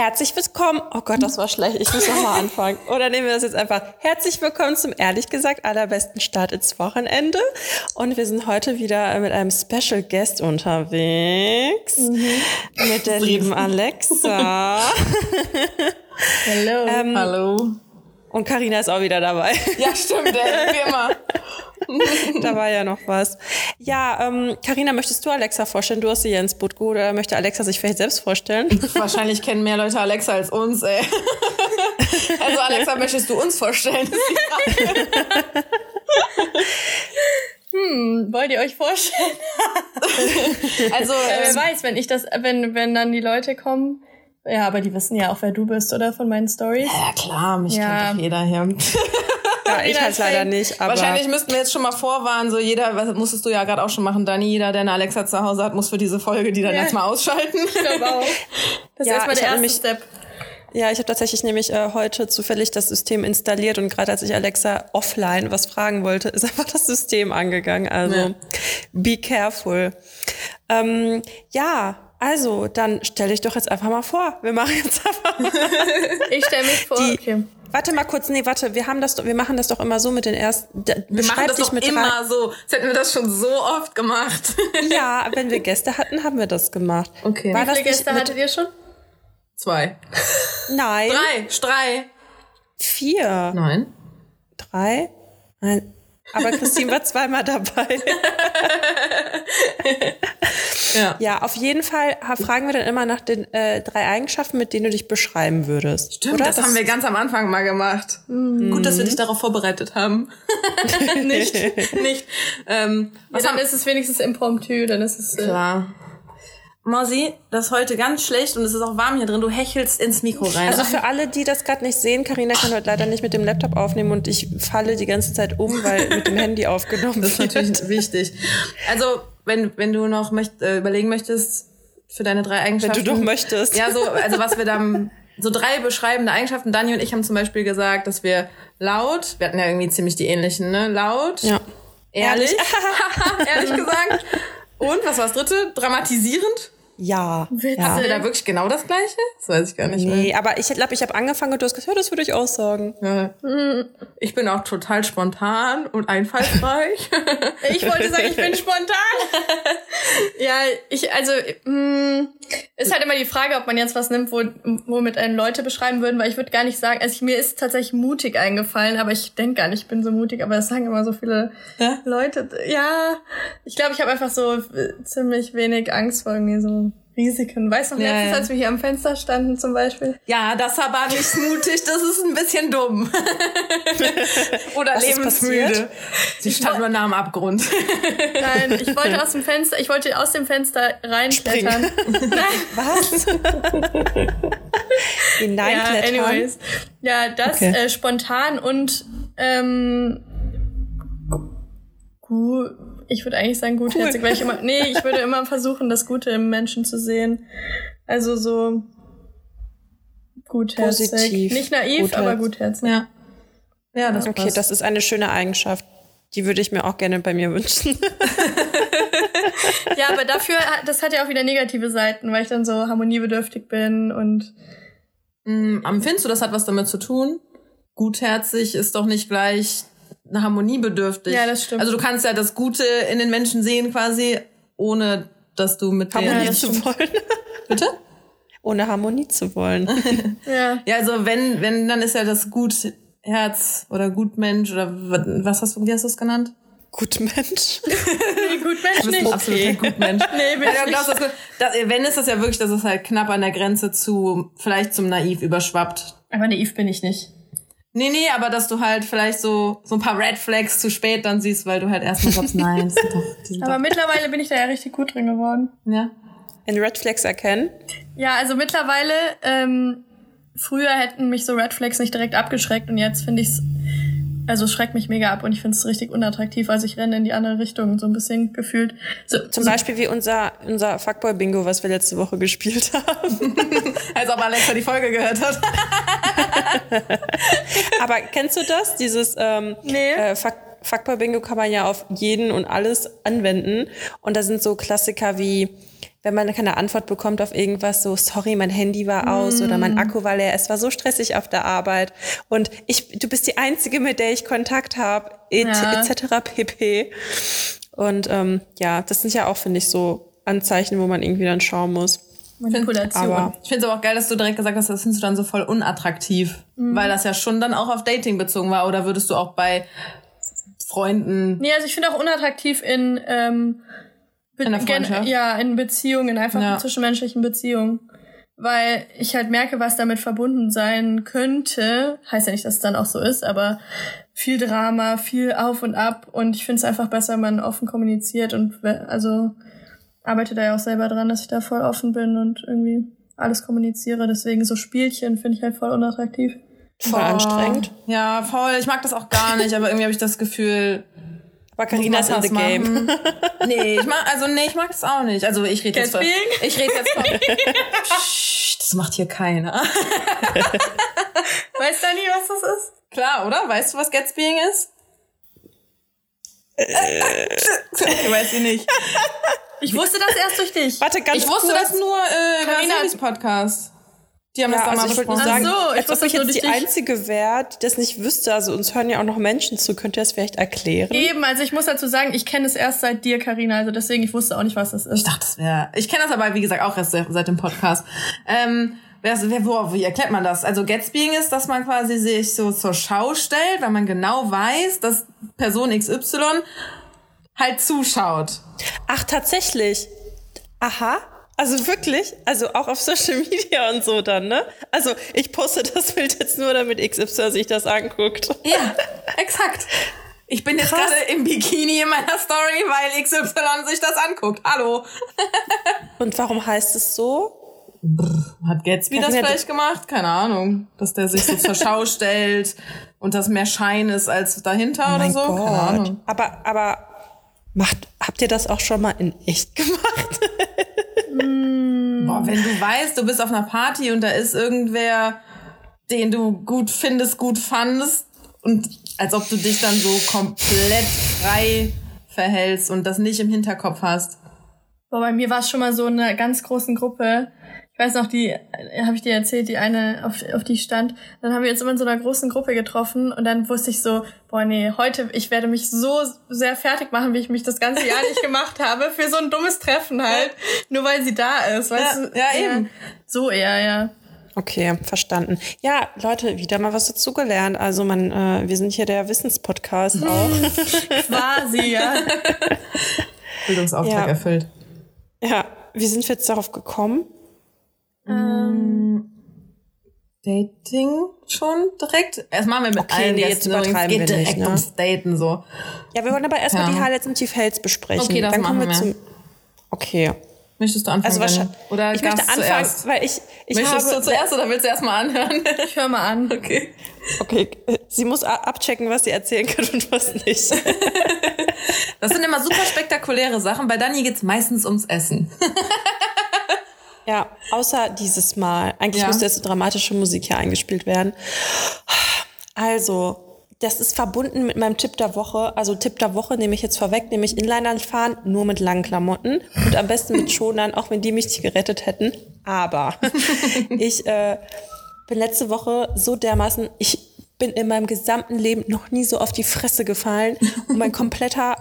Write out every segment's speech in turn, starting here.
Herzlich willkommen. Oh Gott, das war schlecht. Ich muss nochmal anfangen. Oder nehmen wir das jetzt einfach. Herzlich willkommen zum ehrlich gesagt allerbesten Start ins Wochenende. Und wir sind heute wieder mit einem Special Guest unterwegs. Mhm. Mit der lieben Alexa. Hallo. Ähm, Hallo. Und Karina ist auch wieder dabei. Ja, stimmt, ey, wie immer. da war ja noch was. Ja, ähm, Karina, möchtest du Alexa vorstellen? Du hast sie ja ins Boot geholt, oder möchte Alexa sich vielleicht selbst vorstellen? Wahrscheinlich kennen mehr Leute Alexa als uns, ey. Also Alexa, möchtest du uns vorstellen? Hm, wollt ihr euch vorstellen? also, Wer ähm, weiß, wenn ich das, wenn, wenn dann die Leute kommen. Ja, aber die wissen ja auch, wer du bist, oder? Von meinen Stories. ja klar, mich Ja. kennt doch jeder hier. Ja, ich halt leider nicht, aber Wahrscheinlich müssten wir jetzt schon mal vorwarnen, so jeder, was musstest du ja gerade auch schon machen, Dani, jeder, der eine Alexa zu Hause hat, muss für diese Folge die dann Ja. erstmal ausschalten. Ich glaube auch. Das Ja, ist erstmal der erste Step. Ja, ich habe tatsächlich nämlich äh, heute zufällig das System installiert und gerade als ich Alexa offline was fragen wollte, ist einfach das System angegangen. Also Ja. be careful. Ähm, ja, also dann stell dich doch jetzt einfach mal vor. Wir machen jetzt einfach mal. Ich stelle mich vor. Die- okay. Warte mal kurz, nee, warte, wir haben das, wir machen das doch immer so mit den ersten. d- Wir machen das doch mit immer drei- so. Als hätten wir das schon so oft gemacht. Ja, wenn wir Gäste hatten, haben wir das gemacht. Okay. War Wie das viele Gäste hattet ihr schon? Zwei. Nein, Drei. Drei. vier, Nein. drei, nein. Aber Christine war zweimal dabei. Ja. Ja, auf jeden Fall fragen wir dann immer nach den äh, drei Eigenschaften, mit denen du dich beschreiben würdest. Stimmt, Oder? das, haben wir ganz am Anfang mal gemacht. Gut, dass wir dich darauf vorbereitet haben. nicht, nicht. Ähm, was Ja, dann haben ist es wenigstens impromptu, dann ist es. Äh, Klar. Mosi, das ist heute ganz schlecht und es ist auch warm hier drin. Du hechelst ins Mikro rein. Also für alle, die das gerade nicht sehen, Karina kann heute leider nicht mit dem Laptop aufnehmen und ich falle die ganze Zeit um, weil mit dem Handy aufgenommen das ist wird. natürlich wichtig. Also, wenn, wenn du noch möcht, äh, überlegen möchtest für deine drei Wenn Eigenschaften. du doch möchtest. Ja, so, also was wir dann, so drei beschreibende Eigenschaften. Dani und ich haben zum Beispiel gesagt, dass wir laut, wir hatten ja irgendwie ziemlich die ähnlichen, ne? Laut, Ja. ehrlich, ehrlich gesagt. Und, was war das dritte? Dramatisierend. Ja. Witzig. ja. Haben wir da wirklich genau das Gleiche? Das weiß ich gar nicht Nee, aber ich glaube, ich habe angefangen und du hast gesagt, ja, das würde ich auch sagen. mehr. Ja. Ich bin auch total spontan und einfallsreich. Ich wollte sagen, ich bin spontan. ja, ich, also, mh, ist halt immer die Frage, ob man jetzt was nimmt, wo, womit einen Leute beschreiben würden, weil ich würde gar nicht sagen, also ich, mir ist tatsächlich mutig eingefallen, aber ich denke gar nicht, ich bin so mutig, aber das sagen immer so viele Ja? Leute. Ja, ich glaube, ich habe einfach so äh, ziemlich wenig Angst vor irgendwie so Risiken. Weißt du noch, Ja, letztens, ja. als wir hier am Fenster standen zum Beispiel? Ja, das war aber nicht mutig, das ist ein bisschen dumm. Oder Was lebensmüde. Sie stand nur nah am Abgrund. Nein, ich wollte aus dem Fenster, ich wollte aus dem Fenster reinklettern. Nein. Was? Ja, Hineinklettern. anyways. Ja, das Okay. äh, spontan und ähm, gut. Ich würde eigentlich sagen gutherzig, weil ich immer nee, ich würde immer versuchen, das Gute im Menschen zu sehen. Also so gutherzig, Positiv, nicht naiv, gutherzig. aber gutherzig. Ja. Ja, das Okay, passt. das ist eine schöne Eigenschaft. Die würde ich mir auch gerne bei mir wünschen. Ja, aber dafür hat- das hat ja auch wieder negative Seiten, weil ich dann so harmoniebedürftig bin und Mm, Empfindest du, das hat was damit zu tun? Gutherzig ist doch nicht gleich harmoniebedürftig. Ja, das stimmt. Also du kannst ja das Gute in den Menschen sehen quasi, ohne dass du mit Harmonie zu wollen. Bitte? Ohne Harmonie zu wollen. ja. Ja, also wenn, wenn, dann ist ja das Gutherz oder Gutmensch oder wa- was hast du, wie hast du es genannt? Gut Mensch. Nee, gut Mensch Du bist ein nicht. absoluter Gutmensch. Nee, bin du glaubst, nicht. das, das, wenn ist das ja wirklich, dass es halt knapp an der Grenze zu, vielleicht zum Naiv überschwappt. Aber naiv bin ich nicht. Nee, nee, aber dass du halt vielleicht so, so ein paar Red Flags zu spät dann siehst, weil du halt erstmal glaubst, nein, das sind doch, die sind Aber doch, mittlerweile bin ich da ja richtig gut drin geworden. ja. In Red Flags erkennen. Ja, also mittlerweile, ähm, früher hätten mich so Red Flags nicht direkt abgeschreckt und jetzt finde ich's, also es schreckt mich mega ab und ich finde es richtig unattraktiv. Also ich renne in die andere Richtung, so ein bisschen gefühlt. So, Zum so, Beispiel wie unser, unser Fuckboy-Bingo, was wir letzte Woche gespielt haben. Als ob Alexa die Folge gehört hat. Aber kennst du das? Dieses ähm, Nee. äh, Fuck Fuckboy-Bingo kann man ja auf jeden und alles anwenden. Und da sind so Klassiker wie wenn man keine Antwort bekommt auf irgendwas, so, sorry, mein Handy war aus oder mein Akku war leer, es war so stressig auf der Arbeit und ich, du bist die Einzige, mit der ich Kontakt habe, et, Ja. etc. pp. Und ähm, ja, das sind ja auch, finde ich, so Anzeichen, wo man irgendwie dann schauen muss. Manipulation. Aber Ich finde es aber auch geil, dass du direkt gesagt hast, das findest du dann so voll unattraktiv. Weil das ja schon dann auch auf Dating bezogen war. Oder würdest du auch bei Freunden. Nee, also ich finde auch unattraktiv in, ähm, In der Freundschaft? Ja, in Beziehungen, einfach Ja. in zwischenmenschlichen Beziehungen. Weil ich halt merke, was damit verbunden sein könnte. Heißt ja nicht, dass es dann auch so ist, aber viel Drama, viel Auf und Ab. Und ich finde es einfach besser, wenn man offen kommuniziert und also arbeite da ja auch selber dran, dass ich da voll offen bin und irgendwie alles kommuniziere. Deswegen so Spielchen finde ich halt voll unattraktiv. voll anstrengend. Ja, voll. Ich mag das auch gar nicht, aber irgendwie habe ich das Gefühl. Aber Carina ist in the was game. machen. Nee, ich mag, also nee, ich mag das auch nicht. Also ich rede jetzt von, Gatsbying? ich rede jetzt von, Psst, das macht hier keiner. Weißt du nie, was das ist? Klar, oder? Weißt du, was Gatsbying ist? ich weiß sie nicht. Ich wusste das erst durch dich. Warte, ganz Ich wusste kurz. das nur äh, über Carina- Silvis Podcast. Die haben Ja, das da also mal ich wollte nur besprochen. sagen, Ach so, ich als ob ich jetzt die dich. Einzige wäre, die das nicht wüsste. Also uns hören ja auch noch Menschen zu. Könnt ihr das vielleicht erklären? Eben, also ich muss dazu sagen, ich kenne es erst seit dir, Karina, also deswegen, ich wusste auch nicht, was das Ich ist. dachte, das wäre. Ich kenne das aber, wie gesagt, auch erst seit, seit dem Podcast. Ähm, wer, wer, wo, wie erklärt man das? Also Gatsbying ist, dass man quasi sich so zur Schau stellt, weil man genau weiß, dass Person XY halt zuschaut. Ach, tatsächlich. Aha. Also wirklich? Also auch auf Social Media und so dann, ne? Also ich poste das Bild jetzt nur, damit XY sich das anguckt. Ja, exakt. Ich bin jetzt gerade im Bikini in meiner Story, weil XY sich das anguckt. Hallo. Und warum heißt es so? Hat Gatsby das Carina, vielleicht gemacht? Keine Ahnung. Dass der sich so zur Schau stellt und das mehr Schein ist als dahinter oder Oh mein so. Keine Gott. Ahnung. Aber, aber macht, habt ihr das auch schon mal in echt gemacht? Boah, wenn du weißt, du bist auf einer Party und da ist irgendwer, den du gut findest, gut fandest und als ob du dich dann so komplett frei verhältst und das nicht im Hinterkopf hast. Boah, bei mir war es schon mal so in einer ganz großen Gruppe. Ich weiß noch, die, äh, habe ich dir erzählt, die eine, auf, auf die ich stand. Dann haben wir uns immer in so einer großen Gruppe getroffen und dann wusste ich so, boah, nee, heute, ich werde mich so sehr fertig machen, wie ich mich das ganze Jahr nicht gemacht habe, für so ein dummes Treffen halt. Nur weil sie da ist, weißt Ja, du? ja, eben. So eher, ja. Okay, verstanden. Ja, Leute, wieder mal was dazugelernt. Also man, äh, wir sind hier der Wissenspodcast auch. Quasi, ja. Bildungsauftrag Ja. erfüllt. Ja, wie sind wir jetzt darauf gekommen? Dating schon direkt? Erst machen wir mit Okay, allen nee, jetzt übertreiben geht wir nicht, direkt ne? ums Daten so. Ja, wir wollen aber erstmal Ja. die Highlights und die Fails besprechen. Okay, das Dann machen wir wir. zum. Okay. Möchtest du anfangen? Also Dani? wahrscheinlich. Oder ich möchte anfangen, zuerst? weil ich, ich Möchtest habe. du zuerst oder willst du erst mal anhören? Ich höre mal an. okay. Okay, sie muss abchecken, was sie erzählen kann und was nicht. Das sind immer super spektakuläre Sachen. Bei Dani geht's meistens ums Essen. Ja, außer dieses Mal. Eigentlich Ja. müsste jetzt so dramatische Musik hier eingespielt werden. Also, das ist verbunden mit meinem Tipp der Woche. Also Tipp der Woche nehme ich jetzt vorweg, nämlich Inlinern fahren, nur mit langen Klamotten und am besten mit Schonern, auch wenn die mich nicht gerettet hätten. Aber ich äh, bin letzte Woche so dermaßen, ich bin in meinem gesamten Leben noch nie so auf die Fresse gefallen und mein kompletter,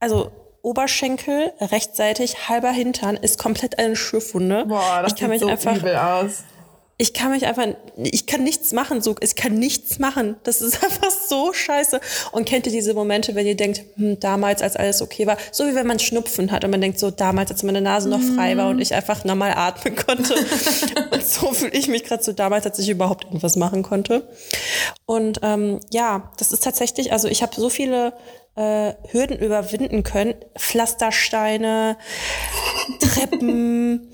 also Oberschenkel, rechtsseitig, halber Hintern ist komplett eine Schürfwunde. Boah, das ich kann sieht mich so einfach, übel aus. ich kann mich einfach, ich kann nichts machen, so, ich kann nichts machen. Das ist einfach so scheiße. Und kennt ihr diese Momente, wenn ihr denkt, hm, damals, als alles okay war, so wie wenn man Schnupfen hat und man denkt so, damals, als meine Nase noch frei war und ich einfach normal atmen konnte. und so fühle ich mich gerade so damals, als ich überhaupt irgendwas machen konnte. Und ähm, ja, das ist tatsächlich, also ich habe so viele äh, Hürden überwinden können. Pflastersteine, Treppen,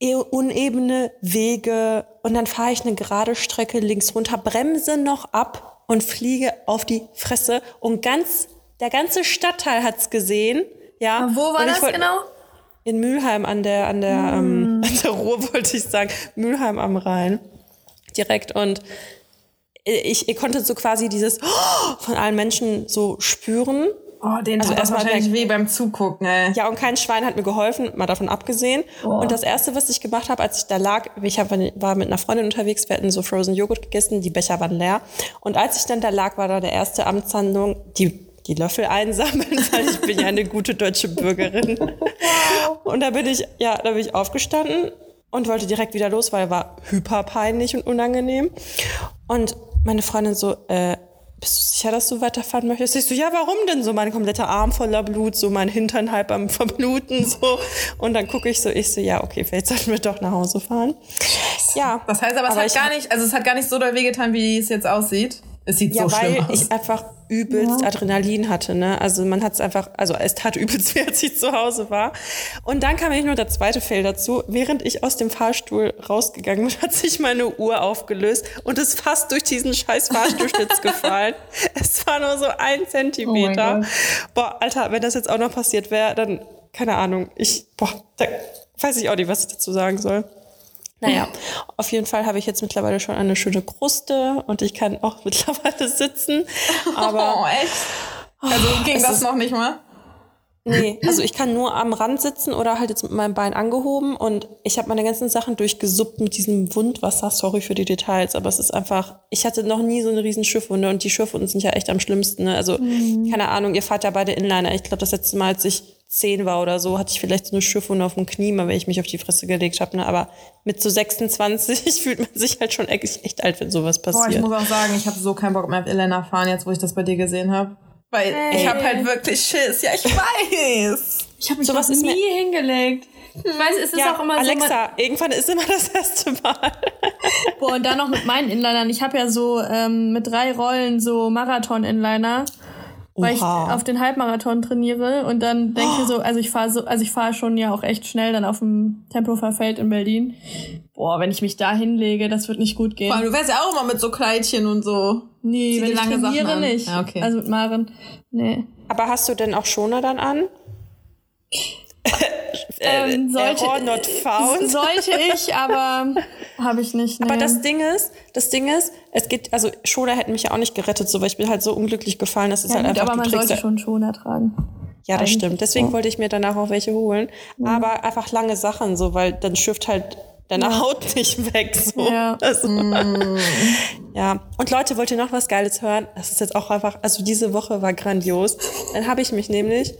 e- unebene Wege und dann fahre ich eine gerade Strecke links runter, bremse noch ab und fliege auf die Fresse und ganz der ganze Stadtteil hat's gesehen. Ja. Wo war das wollt- genau? In Mülheim an der an der ähm, an der Ruhr wollte ich sagen, Mülheim am Rhein direkt und ich, ich konnte so quasi dieses von allen Menschen so spüren Oh, den also erstmal wahrscheinlich weh beim Zugucken, ey. Ja, und kein Schwein hat mir geholfen, mal davon abgesehen. Oh. Und das erste, was ich gemacht habe, als ich da lag, ich hab, war mit einer Freundin unterwegs, wir hatten so Frozen Joghurt gegessen, die Becher waren leer. Und als ich dann da lag, war da der erste Amtshandlung, die die Löffel einsammeln, weil ich bin ja eine gute deutsche Bürgerin. Und da bin ich, ja, da bin ich aufgestanden und wollte direkt wieder los, weil war hyperpeinlich und unangenehm. Und meine Freundin so, äh, bist du sicher, dass du weiterfahren möchtest? Ich so, ja, warum denn so? Mein kompletter Arm voller Blut, so mein Hintern halb am Verbluten, so. Und dann gucke ich so, ich so, ja, okay, vielleicht sollten wir doch nach Hause fahren. Ja. Das heißt aber, es aber hat gar nicht, also es hat gar nicht so doll wehgetan, wie es jetzt aussieht. Es sieht ja, so schlimm weil aus. ich einfach übelst ja. Adrenalin hatte, ne? Also man hat es einfach, also es tat übelst weh, als ich zu Hause war. Und dann kam nicht nur der zweite Fail dazu. Während ich aus dem Fahrstuhl rausgegangen bin, hat sich meine Uhr aufgelöst und ist fast durch diesen scheiß Fahrstuhlschlitz gefallen. Es war nur so ein Zentimeter. Oh boah, Alter, wenn das jetzt auch noch passiert wäre, dann, keine Ahnung, ich, boah, da weiß ich auch nicht, was ich dazu sagen soll. Naja, auf jeden Fall habe ich jetzt mittlerweile schon eine schöne Kruste und ich kann auch mittlerweile sitzen. Aber oh, echt? Also ging das noch nicht mal? Nee, also ich kann nur am Rand sitzen oder halt jetzt mit meinem Bein angehoben und ich habe meine ganzen Sachen durchgesuppt mit diesem Wundwasser. Sorry für die Details, aber es ist einfach, ich hatte noch nie so eine riesen Schiffwunde und die Schiffwunden sind ja echt am schlimmsten. Ne? Also mhm. keine Ahnung, ihr fahrt ja beide Inliner. Ich glaube, das letzte Mal, als ich zehn war oder so, hatte ich vielleicht so eine Schiffwunde auf dem Knie, mal wenn ich mich auf die Fresse gelegt habe. Ne? Aber mit so 26 fühlt man sich halt schon echt, echt alt, wenn sowas passiert. Boah, ich muss auch sagen, ich habe so keinen Bock mehr auf Inliner fahren, jetzt wo ich das bei dir gesehen habe. Weil hey. ich habe halt wirklich Schiss. Ja, ich weiß. Ich habe mich so was nie mir hingelegt. Ich weiß, es ist ja, auch immer Alexa, so. Alexa, irgendwann ist immer das erste Mal. Boah, und dann noch mit meinen Inlinern. Ich habe ja so ähm, mit drei Rollen so Marathon-Inliner. Weil ich auf den Halbmarathon trainiere und dann denke ich so, also ich fahre so, also ich fahre schon ja auch echt schnell dann auf dem Tempelhofer Feld in Berlin. Boah, wenn ich mich da hinlege, das wird nicht gut gehen. Boah, du wärst ja auch immer mit so Kleidchen und so. Nee, wenn ich trainiere nicht. Ah, okay. Also mit Maren. Nee. Aber hast du denn auch Schoner dann an? ähm, sollte, not found. sollte ich, aber habe ich nicht. Nee. Aber das Ding ist, das Ding ist, es geht, also Schoner hätten mich ja auch nicht gerettet, so weil ich bin halt so unglücklich gefallen, dass es ja, halt gut, einfach. Aber man sollte schon Schoner tragen. Ja, das Eigentlich stimmt. Deswegen so. wollte ich mir danach auch welche holen. Mhm. Aber einfach lange Sachen, so, weil dann schürft halt deine ja. Haut nicht weg. So. Ja. Also, mm. ja. Und Leute, wollt ihr noch was Geiles hören? Das ist jetzt auch einfach, also diese Woche war grandios. Dann habe ich mich nämlich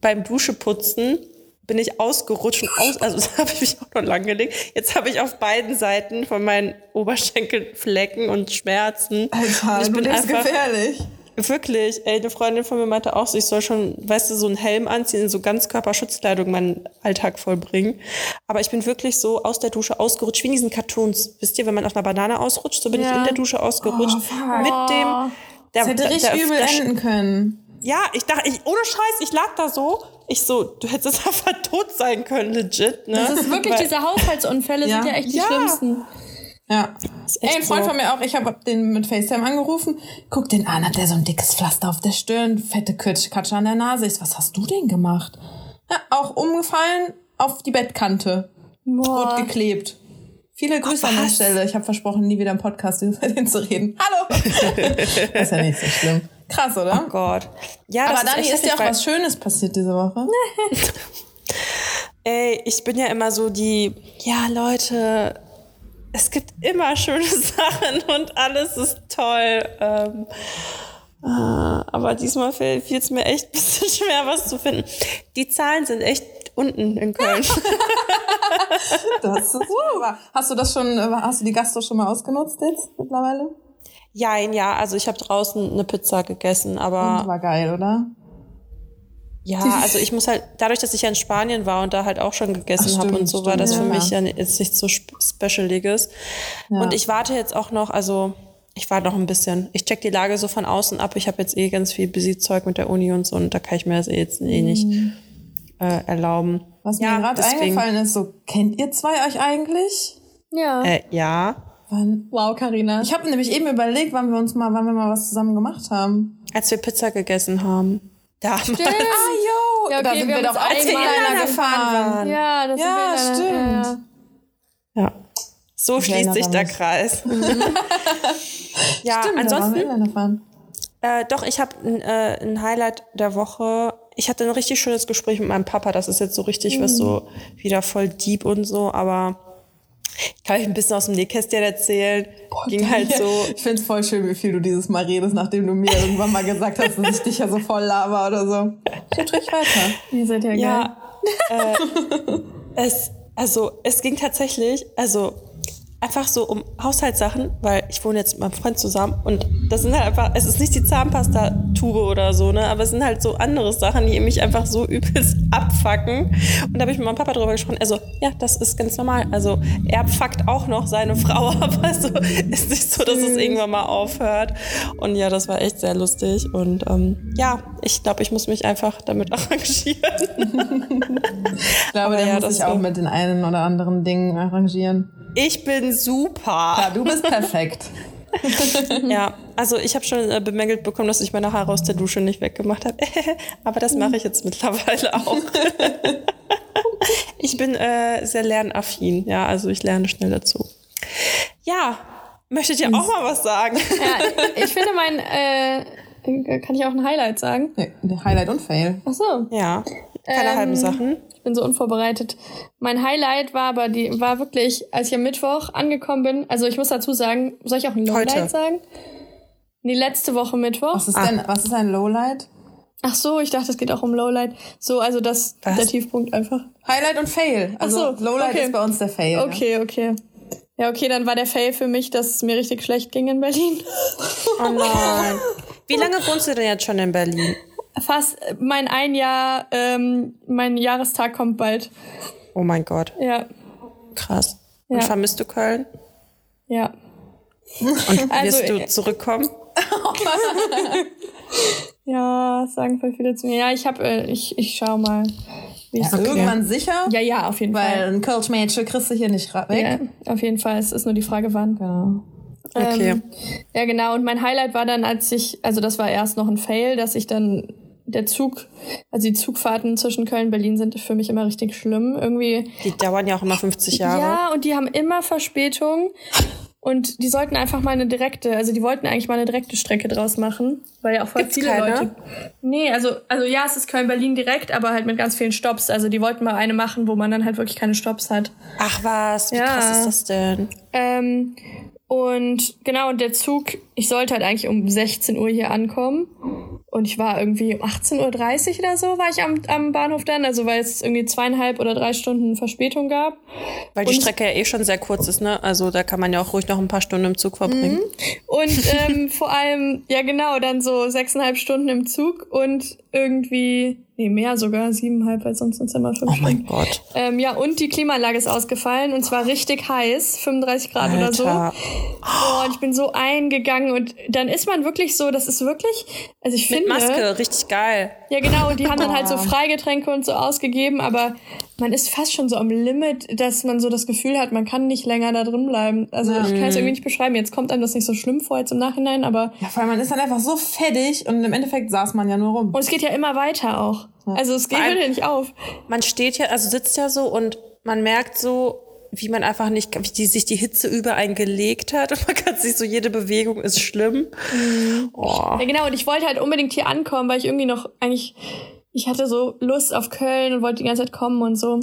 beim Duscheputzen bin ich ausgerutscht und aus, also das habe ich mich auch noch lang gelegt. Jetzt habe ich auf beiden Seiten von meinen Oberschenkeln Flecken und Schmerzen. Alter, und ich bin du einfach, gefährlich. Wirklich, ey, eine Freundin von mir meinte auch so, ich soll schon, weißt du, so einen Helm anziehen, in so Ganzkörperschutzkleidung meinen Alltag vollbringen. Aber ich bin wirklich so aus der Dusche ausgerutscht, wie in diesen Cartoons. Wisst ihr, wenn man auf einer Banane ausrutscht, so bin ja. ich in der Dusche ausgerutscht. Oh, mit dem, der, das hätte richtig übel enden können. Ja, ich dachte, ich, ohne Scheiß, ich lag da so. Ich so, du hättest einfach tot sein können, legit, ne? Das ist wirklich, Weil, diese Haushaltsunfälle ja. sind ja echt die ja. schlimmsten. Ja. Ey, ein Freund so. von mir auch, ich habe den mit FaceTime angerufen. Guck den an, hat der so ein dickes Pflaster auf der Stirn, fette Katsche an der Nase. Ich, was hast du denn gemacht? Ja, auch umgefallen auf die Bettkante. Boah. Rot geklebt. Viele Grüße an der Stelle. Ich habe versprochen, nie wieder im Podcast über den zu reden. Hallo! das ist ja nicht so schlimm. Krass, oder? Oh Gott. Ja, Aber Dani, ist, ist dir auch was Schönes passiert diese Woche? Ey, ich bin ja immer so die, ja, Leute, es gibt immer schöne Sachen und alles ist toll. Ähm, äh, aber diesmal fällt es mir echt ein bisschen schwer, was zu finden. Die Zahlen sind echt unten in Köln. das ist super. Hast du das schon, hast du die Gastro schon mal ausgenutzt jetzt mittlerweile? Ja, ja, also ich habe draußen eine Pizza gegessen, aber. Und war geil, oder? Ja, also ich muss halt, dadurch, dass ich ja in Spanien war und da halt auch schon gegessen habe und so, stimmt, war das ja, für mich ja jetzt nichts so Specialiges. Ja. Und ich warte jetzt auch noch, also ich warte noch ein bisschen. Ich check die Lage so von außen ab. Ich habe jetzt eh ganz viel Busy-Zeug mit der Uni und so und da kann ich mir das eh jetzt eh nicht mhm. äh, erlauben. Was mir gerade eingefallen ist, so kennt ihr zwei euch eigentlich? Ja. Äh, ja. Wann? Wow, Karina. Ich habe nämlich eben überlegt, wann wir uns mal, wann wir mal was zusammen gemacht haben. Als wir Pizza gegessen haben. Damals. Stimmt. Ah, jo. Ja, okay, da sind wir, wir doch auch als wir Inliner gefahren waren. Ja, das ja, sind wir stimmt. Ja, ja. ja. So ich schließt sich der Kreis. ja, stimmt, ansonsten. Äh, doch, ich habe äh, ein Highlight der Woche. Ich hatte ein richtig schönes Gespräch mit meinem Papa. Das ist jetzt so richtig was so wieder voll deep und so, aber kann ich ein bisschen aus dem Nähkästchen erzählen. Ging halt so. Ich find's voll schön, wie viel du dieses Mal redest, nachdem du mir irgendwann mal gesagt hast, dass ich dich ja so voll laber oder so. Geht ruhig weiter. Ihr seid ja, Ja, äh, es, also es ging tatsächlich, also einfach so um Haushaltssachen, weil ich wohne jetzt mit meinem Freund zusammen und das sind halt einfach, es ist nicht die Zahnpasta-Tube oder so, ne, aber es sind halt so andere Sachen, die mich einfach so übelst abfacken. Und da habe ich mit meinem Papa drüber gesprochen. Also, ja, das ist ganz normal. Also, er fuckt auch noch seine Frau ab. Also, ist nicht so, dass es irgendwann mal aufhört. Und ja, das war echt sehr lustig. Und ähm, ja, ich glaube, ich muss mich einfach damit arrangieren. Ich glaube, Aber der ja, muss sich auch mit den einen oder anderen Dingen arrangieren. Ich bin super. Ja, du bist perfekt. Ja, also ich habe schon äh, bemängelt bekommen, dass ich meine Haare aus der Dusche nicht weggemacht habe. Aber das mache ich jetzt mittlerweile auch. ich bin äh, sehr lernaffin, ja, also ich lerne schnell dazu. Ja, möchtet ihr auch mal was sagen? Ja, ich finde mein, äh, kann ich auch ein Highlight sagen? Nee, der Highlight und Fail. Ach so. Ja, keine Ähm, halben Sachen. Ich bin so unvorbereitet. Mein Highlight war aber die, war wirklich, als ich am Mittwoch angekommen bin. Also ich muss dazu sagen, soll ich auch ein Lowlight Heute. sagen? Nee, letzte Woche Mittwoch. Was ist Ah. denn, was ist ein Lowlight? Ach so, ich dachte, es geht auch um Lowlight. So, also das, Was? der Tiefpunkt einfach. Highlight und Fail. Also Ach so, Lowlight okay. ist bei uns der Fail. Okay, okay. Ja, okay, dann war der Fail für mich, dass es mir richtig schlecht ging in Berlin. Oh nein. Wie lange wohnst du denn jetzt schon in Berlin? Fast äh, mein ein Jahr, ähm, mein Jahrestag kommt bald. Oh mein Gott, Ja, krass. Und Ja. vermisst du Köln? ja. Und Also, wirst du äh, zurückkommen? Ja, sagen voll viele zu mir. Ja, ich hab, äh, ich, ich schau mal. Wie Ja, ich's- Irgendwann sicher, ja, ja, auf jeden weil Fall. ein Kölsch-Mädchen kriegst du hier nicht weg. Ja, auf jeden Fall. Es ist nur die Frage, wann. Genau. Okay. Ähm, ja, genau. Und mein Highlight war dann, als ich, also das war erst noch ein Fail, dass ich dann der Zug, also die Zugfahrten zwischen Köln und Berlin sind für mich immer richtig schlimm. Irgendwie. Die dauern ja auch immer 50 Jahre. Ja, und die haben immer Verspätung. Und die sollten einfach mal eine direkte, also die wollten eigentlich mal eine direkte Strecke draus machen, weil ja auch voll Gibt's viele keine? Leute. Nee, also, also ja, es ist Köln-Berlin direkt, aber halt mit ganz vielen Stops. Also die wollten mal eine machen, wo man dann halt wirklich keine Stops hat. Ach was, wie Ja. krass ist das denn? Ähm, und genau, und der Zug, ich sollte halt eigentlich um 16 Uhr hier ankommen. Und ich war irgendwie um 18.30 Uhr oder so, war ich am, am Bahnhof dann, also weil es irgendwie zweieinhalb oder drei Stunden Verspätung gab. Weil die Und- Strecke ja eh schon sehr kurz ist, ne? Also da kann man ja auch ruhig noch ein paar Stunden im Zug verbringen. Und ähm, vor allem, ja genau, dann so sechseinhalb Stunden im Zug und irgendwie, nee, mehr sogar, siebeneinhalb, weil sonst sind es immer fünf Oh mein Stunden. Gott. Ähm, ja, und die Klimaanlage ist ausgefallen und zwar richtig heiß, 35 Grad oder so. Alter. Oh, und ich bin so eingegangen und dann ist man wirklich so, das ist wirklich, also ich Mit finde. Maske, richtig geil. Ja, genau, und die haben dann halt so Freigetränke und so ausgegeben, aber man ist fast schon so am Limit, dass man so das Gefühl hat, man kann nicht länger da drin bleiben. Also ich kann es irgendwie nicht beschreiben. Jetzt kommt einem das nicht so schlimm vor jetzt im Nachhinein, aber Ja, vor allem, man ist dann einfach so fettig und im Endeffekt saß man ja nur rum. und es geht ja immer weiter auch. Also es geht ja nicht auf. Man steht ja, also sitzt ja so und man merkt so, wie man einfach nicht, wie die, sich die Hitze über einen gelegt hat und man kann sich so, jede Bewegung ist schlimm. Oh. Ja, genau, und ich wollte halt unbedingt hier ankommen, weil ich irgendwie noch eigentlich, ich hatte so Lust auf Köln und wollte die ganze Zeit kommen und so.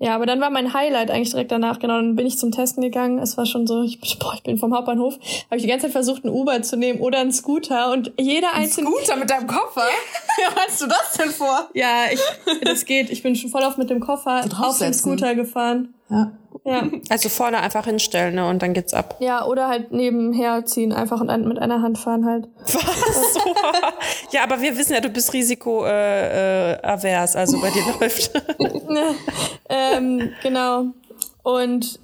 Ja, aber dann war mein Highlight eigentlich direkt danach, genau, dann bin ich zum Testen gegangen. Es war schon so, ich, boah, ich bin vom Hauptbahnhof, habe ich die ganze Zeit versucht, einen Uber zu nehmen oder einen Scooter und jeder einzelne... Guter mit deinem Koffer? Wie hast du das denn vor? Ja, ich, das geht. Ich bin schon voll auf mit dem Koffer auf dem draufsetzen. Scooter gefahren. Ja. Ja. Also vorne einfach hinstellen, ne? Und dann geht's ab. ja, oder halt nebenher ziehen einfach und mit einer Hand fahren halt. Was? Ja, aber wir wissen ja, du bist risikoavers, äh, avers, also bei dir läuft. ähm, genau. Und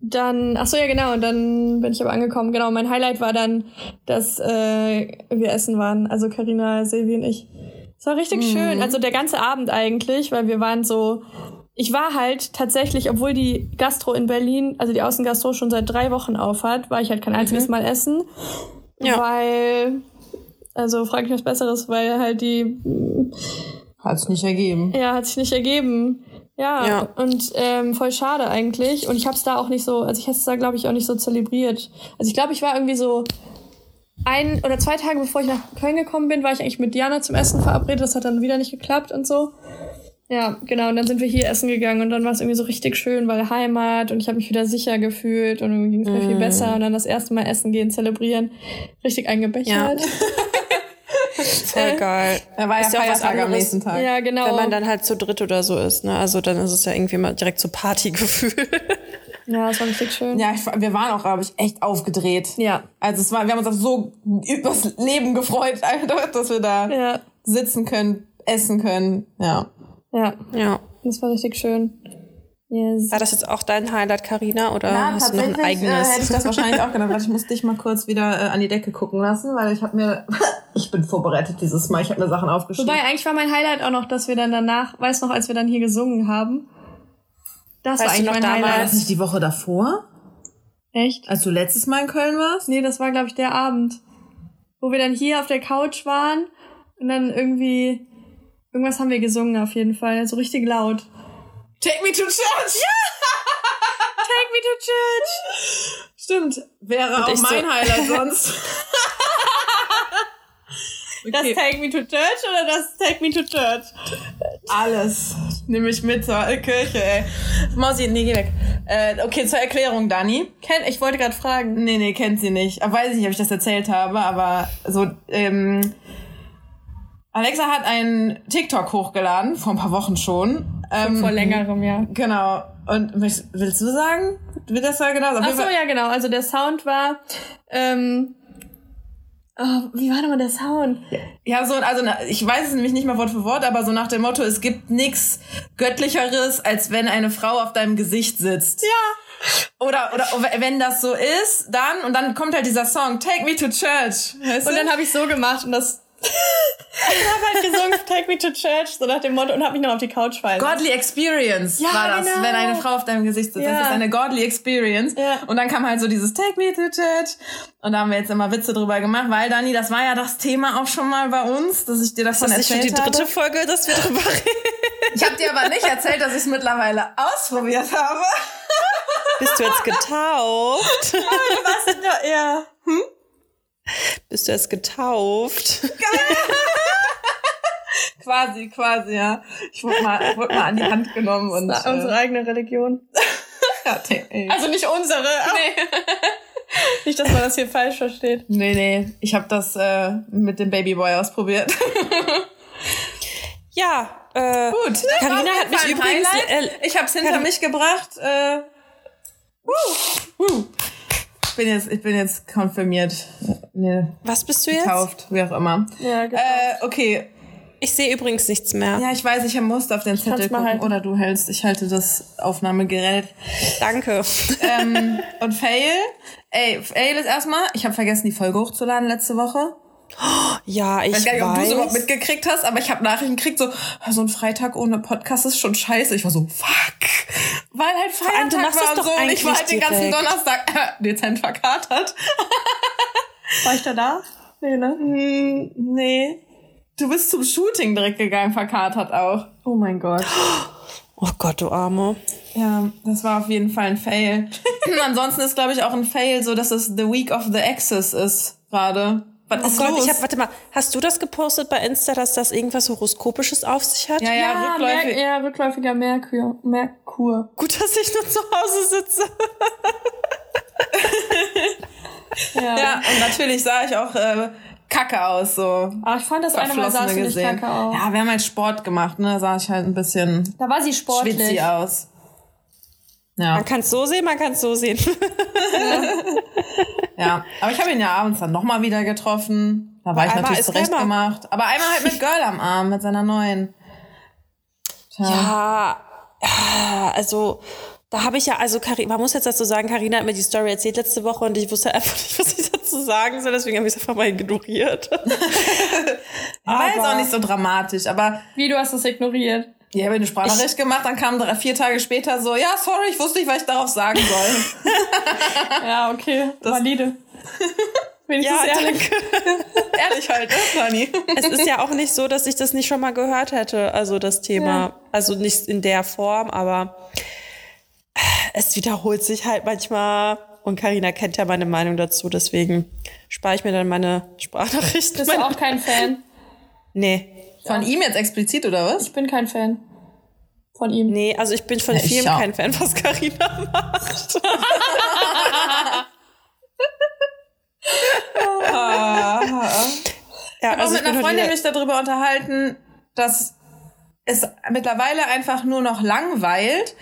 dann, ach so, ja, genau. Und dann bin ich aber angekommen. Genau, mein Highlight war dann, dass äh, wir essen waren. Also Karina, Silvi und ich. Es war richtig schön. Also der ganze Abend eigentlich, weil wir waren so. Ich war halt tatsächlich, obwohl die Gastro in Berlin, also die Außengastro schon seit drei Wochen auf hat, war ich halt kein einziges Mal essen. Ja. Weil, also frage ich was Besseres, weil halt die Hat's nicht ergeben. ja, hat sich nicht ergeben. Ja, Ja. und ähm, voll schade eigentlich. Und ich habe es da auch nicht so, also ich hätte es da, glaube ich, auch nicht so zelebriert. Also ich glaube, ich war irgendwie so ein oder zwei Tage bevor ich nach Köln gekommen bin, war ich eigentlich mit Diana zum Essen verabredet. Das hat dann wieder nicht geklappt und so. Ja, genau. Und dann sind wir hier essen gegangen und dann war es irgendwie so richtig schön, weil Heimat und ich habe mich wieder sicher gefühlt und irgendwie ging es mir Mm. viel besser. Und dann das erste Mal essen gehen, zelebrieren, richtig eingebechert. Voll geil. Da war ja Ist ja auch was Feiertag am nächsten Tag. Ja, genau. Wenn man dann halt zu dritt oder so ist, ne? Also dann ist es ja irgendwie mal direkt so Partygefühl. ja, das war richtig schön. Ja, ich, wir waren auch, glaube ich, echt aufgedreht. Ja. Also es war, wir haben uns auch so übers Leben gefreut, einfach, dass wir da Ja. sitzen können, essen können. Ja. Ja, ja. das war richtig schön. Yes. War das jetzt auch dein Highlight, Karina, oder Ja, hast du noch ein eigenes? Äh, hätte ich das wahrscheinlich auch genommen. Warte, ich muss dich mal kurz wieder äh, an die Decke gucken lassen, weil ich habe mir, ich bin vorbereitet dieses Mal. Ich habe mir Sachen aufgeschrieben. Wobei, eigentlich war mein Highlight auch noch, dass wir dann danach, weißt noch, als wir dann hier gesungen haben. Das war Weißt du eigentlich noch mein damals? war Highlight. das nicht die Woche davor, Echt? als du letztes Mal in Köln warst? Nee, das war, glaube ich, der Abend. Wo wir dann hier auf der Couch waren und dann irgendwie, irgendwas haben wir gesungen auf jeden Fall. So richtig laut. Take me to church. Take me to church! Stimmt. Wäre auch ich so- mein Highlight sonst. Das Okay. Take me to church oder das Take me to church? Alles. Nehme ich mit zur Kirche, ey. Mausi, nee, geh weg. Äh, okay, zur Erklärung, Dani. Ken, ich wollte gerade fragen. Nee, nee, kennt sie nicht. Aber weiß ich nicht, ob ich das erzählt habe, aber so, ähm, Alexa hat einen TikTok hochgeladen, vor ein paar Wochen schon. Ähm, Vor längerem, ja. Genau. Und willst du sagen? Wie das war genau? Ach so, ja, genau. Also der Sound war, ähm, oh, wie war nochmal der Sound? Ja, so, also ich weiß es nämlich nicht mehr Wort für Wort, aber so nach dem Motto, es gibt nichts Göttlicheres, als wenn eine Frau auf deinem Gesicht sitzt. Ja. Oder, oder wenn das so ist, dann, und dann kommt halt dieser Song, Take Me to Church. Weißt Und du? dann habe ich so gemacht und das. Ich habe halt gesungen, Take me to church, so nach dem Motto, und habe mich noch auf die Couch fallen. Godly Experience Ja, war das, genau. wenn eine Frau auf deinem Gesicht sitzt. Ja. Das ist eine Godly Experience. Ja. Und dann kam halt so dieses Take Me to Church. Und da haben wir jetzt immer Witze drüber gemacht, weil Dani, das war ja das Thema auch schon mal bei uns, dass ich dir davon das ist nicht schon erzählt die dritte habe. Folge, dass wir drüber reden. Ich habe dir aber nicht erzählt, dass ich es mittlerweile ausprobiert habe. Bist du jetzt getauft? ja. Bist du jetzt getauft? Quasi, quasi, ja. Ich wurde mal, wurde mal an die Hand genommen und Das war unsere äh, eigene Religion. ja. Also nicht unsere. Nee. nicht, dass man das hier falsch versteht. Nee, nee, ich habe das äh, mit dem Babyboy ausprobiert. Ja, äh, Gut. Carina auf hat mich übrigens- Highlight. äh, ich habe es hinter Cari- mich gebracht. Äh, wuh, wuh. Ich bin jetzt, ich bin jetzt konfirmiert. Nee, was bist du jetzt? getauft, wie auch immer. Ja, genau. Äh, okay. Ich sehe übrigens nichts mehr. Ja, ich weiß, ich musste auf den Zettel gucken. halten. Oder du hältst. Ich halte das Aufnahmegerät. Danke. ähm, und Fail. Ey, Fail ist erstmal, ich habe vergessen, die Folge hochzuladen letzte Woche. Ja, ich Ich weiß gar nicht, ob du es überhaupt weiß. mitgekriegt hast, aber ich habe Nachrichten gekriegt, so, so ein Freitag ohne Podcast ist schon scheiße. Ich war so, fuck. Weil halt Feiertag du machst war es und doch so und ich war halt den ganzen Donnerstag äh, dezent verkatert. War ich da da? Nee, ne? Hm, nee. Du bist zum Shooting direkt gegangen, verkatert auch. Oh mein Gott. Oh Gott, du Arme. Ja, das war auf jeden Fall ein Fail. Ansonsten ist, glaube ich, auch ein Fail, so dass es The Week of the Exes ist gerade. Was Oh ist Gott, los? ich hab, warte mal, hast du das gepostet bei Insta, dass das irgendwas Horoskopisches auf sich hat? ja, ja, rückläufig. Mer ja, rückläufiger Merkur. Merkur. Gut, dass ich nur zu Hause sitze. Ja. Ja, und natürlich sah ich auch äh, kacke aus, so. Aber ich fand das eine Mal sah sie nicht gesehen. kacke aus. Ja, wir haben halt Sport gemacht, ne? Da sah ich halt ein bisschen Da war sie sportlich. aus. Ja, Man kann es so sehen, man kann es so sehen. ja. Aber ich habe ihn ja abends dann nochmal wieder getroffen. Da war ich einmal natürlich zurecht immer. gemacht. Aber einmal halt mit Girl am Arm, mit seiner neuen. Tja. Ja, ja, also da habe ich ja, also Cari man muss jetzt dazu sagen, Karina hat mir die Story erzählt letzte Woche und ich wusste einfach nicht, was ich dazu sagen soll, deswegen habe ich es einfach mal ignoriert. War jetzt aber- auch nicht so dramatisch, aber Wie, du hast das ignoriert? Ich habe eine Sprachnachricht gemacht, dann kam drei, vier Tage später so, ja, sorry, ich wusste nicht, was ich darauf sagen soll. Ja, okay. Valide. Wenigstens Ja, ehrlich. Ehrlich halt, ne, Dani? es ist ja auch nicht so, dass ich das nicht schon mal gehört hätte, also das Thema. Ja. Also nicht in der Form, aber es wiederholt sich halt manchmal Und Karina kennt ja meine Meinung dazu, deswegen spare ich mir dann meine Sprachnachrichten. Bist du auch kein Fan? Nee. Von ihm jetzt explizit oder was? Ich bin kein Fan. Von ihm. Nee, also ich bin von Ja, ich vielen kein Fan, was Karina macht. ja, habe auch also mit ich einer Freundin mich darüber unterhalten, dass es mittlerweile einfach nur noch langweilt,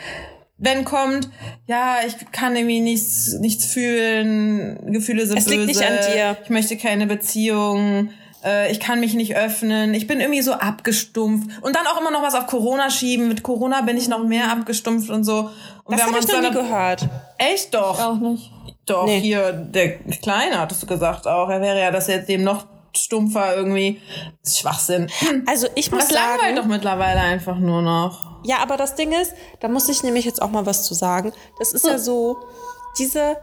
wenn kommt, ja, ich kann irgendwie nichts, nichts fühlen, Gefühle sind Es böse, liegt nicht an dir. ich möchte keine Beziehung, äh, ich kann mich nicht öffnen, ich bin irgendwie so abgestumpft und dann auch immer noch was auf Corona schieben. Mit Corona bin ich noch mehr abgestumpft und so. Und Das wir haben habe ich noch nie gehört. echt doch. Auch nicht. Doch, Nee. hier, der Kleine hattest du gesagt auch. Er wäre ja das jetzt dem noch stumpfer irgendwie. Das ist Schwachsinn. Also ich muss Das langweilt sagen, doch mittlerweile einfach nur noch. ja, aber das Ding ist, da muss ich nämlich jetzt auch mal was zu sagen. Das ist ja so, diese,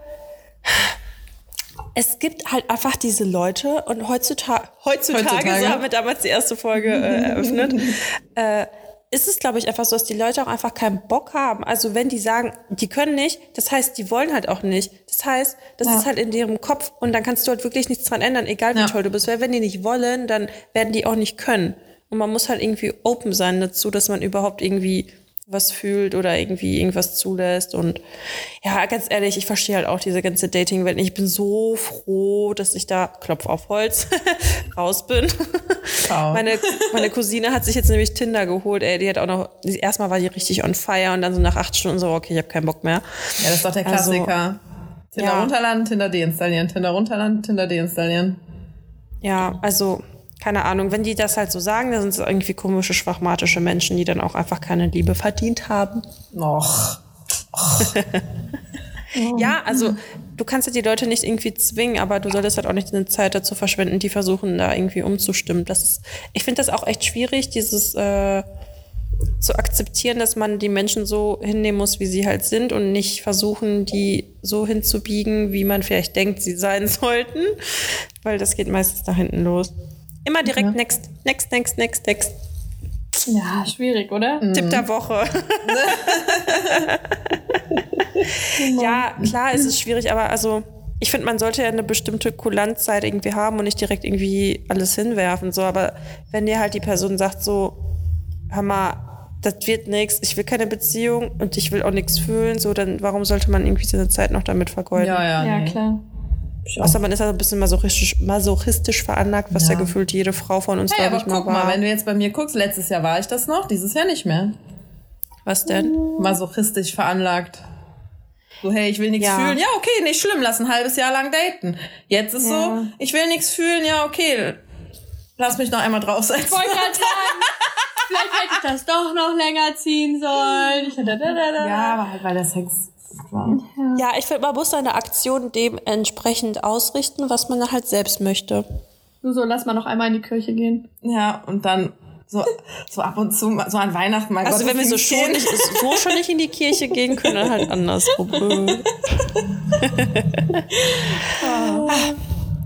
es gibt halt einfach diese Leute und heutzutage, heutzutage, Heutzutage. so haben wir damals die erste Folge äh, eröffnet, äh, ist es, glaube ich, einfach so, dass die Leute auch einfach keinen Bock haben. Also wenn die sagen, die können nicht, das heißt, die wollen halt auch nicht. Das heißt, das Ja. ist halt in ihrem Kopf und dann kannst du halt wirklich nichts dran ändern, egal wie Ja. toll du bist. Weil wenn die nicht wollen, dann werden die auch nicht können. Und man muss halt irgendwie open sein dazu, dass man überhaupt irgendwie was fühlt oder irgendwie irgendwas zulässt. Und ja, ganz ehrlich, ich verstehe halt auch diese ganze Dating-Welt nicht. Ich bin so froh, dass ich da, Klopf auf Holz, raus bin. Wow. Meine, meine Cousine hat sich jetzt nämlich Tinder geholt, ey. Die hat auch noch, erstmal war die richtig on fire und dann so nach acht Stunden so, okay, ich habe keinen Bock mehr. Ja, das ist doch der Also, Klassiker. Tinder ja. runterladen, Tinder deinstallieren, Tinder runterladen, Tinder deinstallieren. Ja, also, keine Ahnung, wenn die das halt so sagen, dann sind es irgendwie komische, schwachmatische Menschen, die dann auch einfach keine Liebe verdient haben. Och. Ja, also du kannst ja die Leute nicht irgendwie zwingen, aber du solltest halt auch nicht eine Zeit dazu verschwenden, die versuchen, da irgendwie umzustimmen. Das ist, ich finde das auch echt schwierig, dieses äh, zu akzeptieren, dass man die Menschen so hinnehmen muss, wie sie halt sind und nicht versuchen, die so hinzubiegen, wie man vielleicht denkt, sie sein sollten. Weil das geht meistens nach hinten los. Immer direkt next, next, next, next, next. Ja, schwierig, oder? Tipp der Woche. ja, klar, es ist schwierig, aber also ich finde, man sollte ja eine bestimmte Kulanzzeit irgendwie haben und nicht direkt irgendwie alles hinwerfen. So, aber wenn dir halt die Person sagt, so, hör mal, das wird nichts, ich will keine Beziehung und ich will auch nichts fühlen, so, dann warum sollte man irgendwie seine Zeit noch damit vergeuden? Ja, ja. Ja, nee. klar. Außer man ist also ein bisschen masochistisch, masochistisch veranlagt, was ja. Ja. gefühlt jede Frau von uns, Hey, glaube aber ich, mal guck war. mal, wenn du jetzt bei mir guckst, letztes Jahr war ich das noch, dieses Jahr nicht mehr. was denn? Masochistisch veranlagt. So, hey, ich will nichts Ja. fühlen. Ja, okay, nicht schlimm, lass ein halbes Jahr lang daten. Jetzt ist Ja. so, ich will nichts fühlen, ja, okay. Lass mich noch einmal draufsetzen. Ich wollte gerade sagen, vielleicht hätte ich das doch noch länger ziehen sollen. Ja, aber halt, weil der Sex war. Ja, ich finde, man muss seine Aktion dementsprechend ausrichten, was man halt selbst möchte. Nur so, lass mal noch einmal in die Kirche gehen. Ja, und dann so, so ab und zu, mal- so an Weihnachten mal Also wenn wir so schon nicht, so schon nicht in die Kirche gehen können, dann halt andersrum. Ah,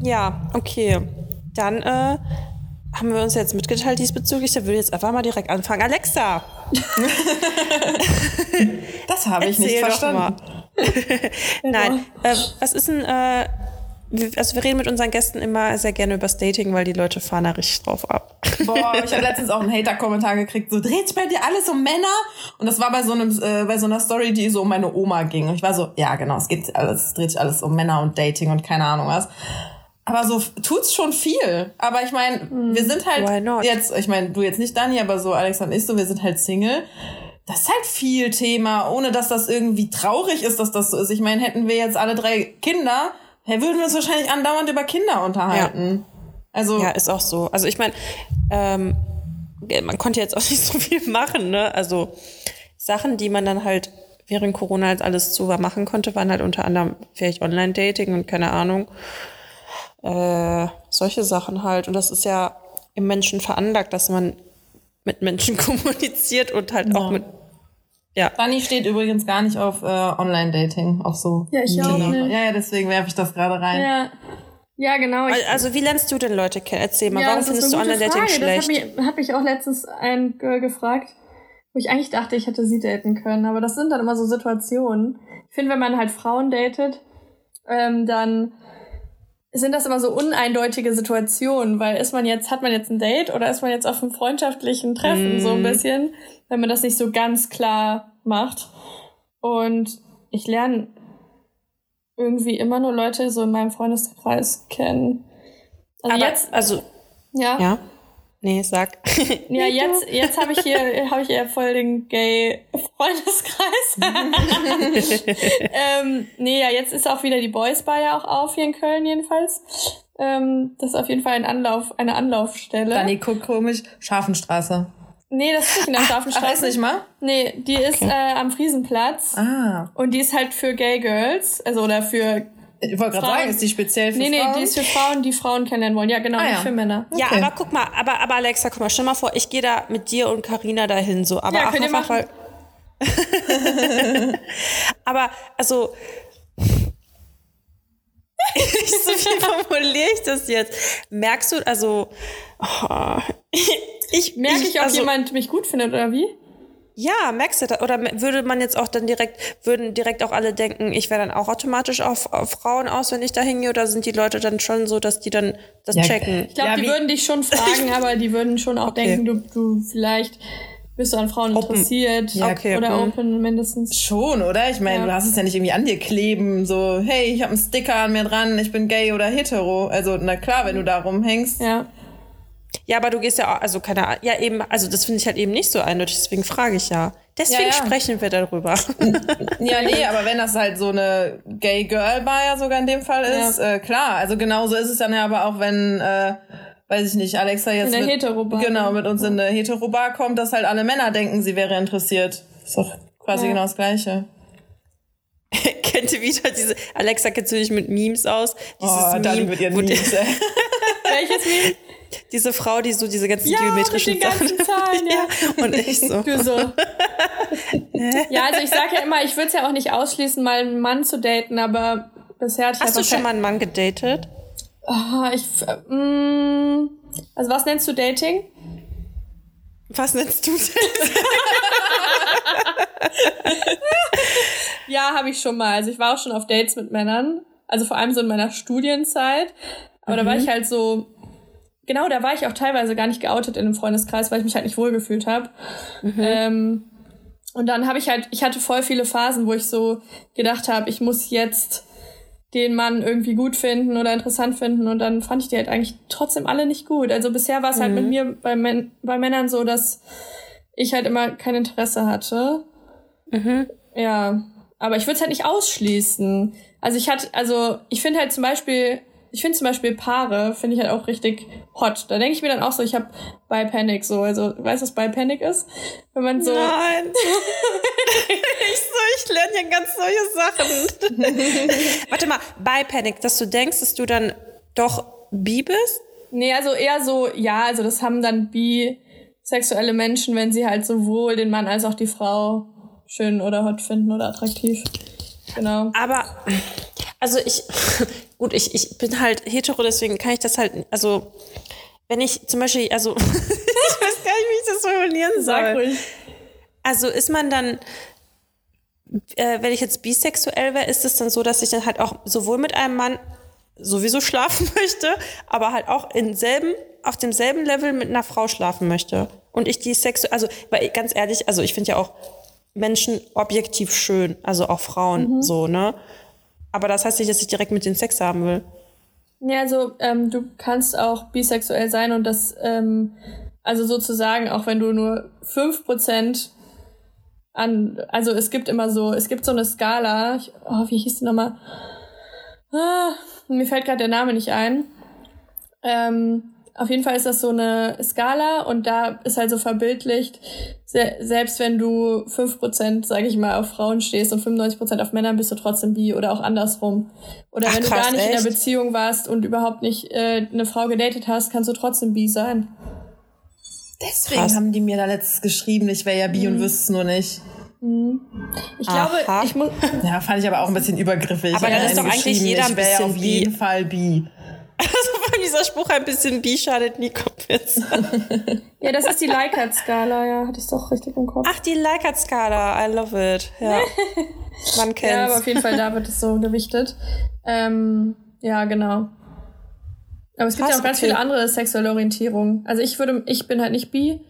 ja, okay. Dann äh, haben wir uns jetzt mitgeteilt diesbezüglich. Da würde ich jetzt einfach mal direkt anfangen. Alexa, Das habe ich nicht erzähl doch verstanden. mal. Nein, äh, was ist denn... Äh, wir- also wir reden mit unseren Gästen immer sehr gerne über das Dating, weil die Leute fahren da richtig drauf ab. Boah, ich habe letztens auch einen Hater-Kommentar gekriegt, so dreht sich bei dir alles um Männer? Und das war bei so einem, äh, bei so einer Story, die so um meine Oma ging. Und ich war so, ja genau, es geht alles, es dreht sich alles um Männer und Dating und keine Ahnung was. Aber so tut's schon viel. Aber ich meine, wir sind halt jetzt, ich meine, du jetzt nicht Dani, aber so Alex und ich so, wir sind halt Single. Das ist halt viel Thema, ohne dass das irgendwie traurig ist, dass das so ist. Ich meine, hätten wir jetzt alle drei Kinder, würden wir uns wahrscheinlich andauernd über Kinder unterhalten. Also Ja, ist auch so. Also ich meine, ähm, man konnte jetzt auch nicht so viel machen, ne? Also Sachen, die man dann halt während Corona als alles zu war machen konnte, waren halt unter anderem vielleicht Online-Dating und keine Ahnung. Äh, solche Sachen halt. Und das ist ja im Menschen veranlagt, dass man mit Menschen kommuniziert und halt auch mit ja. Dani steht übrigens gar nicht auf äh, Online-Dating, auf so. Ja, ich auch nicht. Ja, ja, deswegen werfe ich das gerade rein. Ja. Ja, genau. Ich, Also wie lernst du denn Leute kennen? Erzähl mal, ja, warum findest du Online-Dating schlecht? Das hat mich, hat mich auch letztens ein Girl gefragt, wo ich eigentlich dachte, ich hätte sie daten können. Aber das sind dann immer so Situationen. Ich finde, wenn man halt Frauen datet, ähm, dann sind das immer so uneindeutige Situationen, weil ist man jetzt, hat man jetzt ein Date oder ist man jetzt auf einem freundschaftlichen Treffen, mm. so ein bisschen, wenn man das nicht so ganz klar macht. Und ich lerne irgendwie immer nur Leute so in meinem Freundeskreis kennen. Also Aber, jetzt, also, ja. Ja. Nee, sag. Ja, jetzt, jetzt habe ich hier, habe ich eher voll den Gay-Freundeskreis. ähm, nee, ja, jetzt ist auch wieder die Boys Bar ja auch auf hier in Köln jedenfalls. Ähm, das ist auf jeden Fall ein Anlauf, eine Anlaufstelle. Dani guckt komisch. Scharfenstraße. Nee, das ist nicht in der Scharfenstraße. Ach, weiß nicht mal? Nee, die okay. ist äh, am Friesenplatz. Ah. Und die ist halt für Gay Girls, also oder für ich wollte gerade sagen, ist die speziell für nee, Frauen? Nee, nee, die ist für Frauen, die Frauen kennenlernen wollen. Ja, genau, ah, nicht ja. für Männer. Okay. Ja, aber guck mal, aber, aber Alexa, guck mal, stell mal vor, ich gehe da mit dir und Karina dahin so. Aber ja, könnt ihr machen. Fall. aber, also. so wie formuliere ich das jetzt? Merkst du, also. Oh, ich, Merke ich, ich, ob also, jemand mich gut findet, oder wie? Ja, merkst du das? Oder würde man jetzt auch dann direkt, würden direkt auch alle denken, ich wäre dann auch automatisch auf, auf Frauen aus, wenn ich da hingehe? Oder sind die Leute dann schon so, dass die dann das ja, checken? Ich glaube, ja, die würden dich schon fragen, aber die würden schon auch okay. denken, du, du vielleicht bist du an Frauen open. interessiert ja, okay. oder mhm. open mindestens. Schon, oder? Ich meine, ja. du hast es ja nicht irgendwie an dir kleben, so, hey, ich habe einen Sticker an mir dran, ich bin gay oder hetero. Also, na klar, wenn du da rumhängst. Ja. Ja, aber du gehst ja auch, also keine Ahnung, ja eben, also das finde ich halt eben nicht so eindeutig, deswegen frage ich ja. Deswegen ja, ja. sprechen wir darüber. ja, nee, aber wenn das halt so eine Gay Girl Bar ja sogar in dem Fall ist, ja. äh, klar, also genauso ist es dann ja aber auch, wenn, äh, weiß ich nicht, Alexa jetzt in der mit, genau, mit uns in der Hetero-Bar kommt, dass halt alle Männer denken, sie wäre interessiert. Ist doch quasi genau das Gleiche. Kennt ihr wieder diese, Alexa kennt sich mit Memes aus? Dieses oh, Meme, mit ihren Memes, Welches Meme? Diese Frau, die so diese ganzen ja, geometrischen ganzen Zahlen, ja. ja. Und ich so. Du so. ja, also ich sage ja immer, ich würde es ja auch nicht ausschließen, mal einen Mann zu daten, aber bisher hatte ich Hast du schon mal einen Mann gedatet? Oh, ich, mm, also was nennst du Dating? Was nennst du Dating? ja, habe ich schon mal. Also ich war auch schon auf Dates mit Männern. Also vor allem so in meiner Studienzeit. Aber mhm. da war mhm. ich halt so genau, da war ich auch teilweise gar nicht geoutet in einem Freundeskreis, weil ich mich halt nicht wohlgefühlt habe. Mhm. Ähm, und dann habe ich halt, ich hatte voll viele Phasen, wo ich so gedacht habe, ich muss jetzt den Mann irgendwie gut finden oder interessant finden und dann fand ich die halt eigentlich trotzdem alle nicht gut. Also bisher war es halt mit mhm. mir bei, Män bei Männern so, dass ich halt immer kein Interesse hatte. Mhm. Ja, aber ich würde es halt nicht ausschließen. Also ich hatte, also ich finde halt zum Beispiel ich finde zum Beispiel Paare, finde ich halt auch richtig hot. Da denke ich mir dann auch so, ich habe bei Panic so, also weißt du, was bei Panic ist? Wenn man so. Nein. ich so, ich lerne ja ganz solche Sachen. Warte mal, bei Panic, dass du denkst, dass du dann doch bi bist? Nee, also eher so, ja, also das haben dann bisexuelle Menschen, wenn sie halt sowohl den Mann als auch die Frau schön oder hot finden oder attraktiv. Genau. Aber also ich, gut, ich, ich bin halt hetero, deswegen kann ich das halt, also wenn ich zum Beispiel, also ich weiß gar nicht, wie ich das formulieren soll. Also ist man dann, äh, wenn ich jetzt bisexuell wäre, ist es dann so, dass ich dann halt auch sowohl mit einem Mann sowieso schlafen möchte, aber halt auch in selben, auf demselben Level mit einer Frau schlafen möchte. Und ich die sexuell, also, weil ganz ehrlich, also ich finde ja auch Menschen objektiv schön, also auch Frauen mhm. so, ne? Aber das heißt nicht, dass ich direkt mit denen Sex haben will. Ja, also ähm, du kannst auch bisexuell sein und das, ähm, also sozusagen, auch wenn du nur fünf Prozent an, also es gibt immer so, es gibt so eine Skala, ich, oh, wie hieß die nochmal? Ah, mir fällt gerade der Name nicht ein. Ähm, auf jeden Fall ist das so eine Skala und da ist halt so verbildlicht, se selbst wenn du fünf Prozent, sage ich mal, auf Frauen stehst und 95% auf Männer, bist du trotzdem bi oder auch andersrum. Oder Ach, wenn du krass, gar nicht echt? in der Beziehung warst und überhaupt nicht äh, eine Frau gedatet hast, kannst du trotzdem bi sein. Deswegen krass. haben die mir da letztes geschrieben, ich wäre ja bi mhm. und wüsste es nur nicht. Mhm. Ich glaube, Aha. ich muss. Ja, fand ich aber auch ein bisschen übergriffig. Aber dann ist doch eigentlich jeder ein bisschen ich wäre ja auf jeden Fall bi. Also war dieser Spruch ein bisschen bi schadet nie Kopfwitz. Ja, das ist die Likert-Skala, ja, hatte ich doch richtig im Kopf. Ach, die Likert-Skala. I love it. Ja. Man kennt's. Ja, aber auf jeden Fall da wird es so gewichtet. Ähm, ja, genau. Aber es gibt Krass, ja auch ganz okay. viele andere sexuelle Orientierungen. Also ich würde, ich bin halt nicht bi.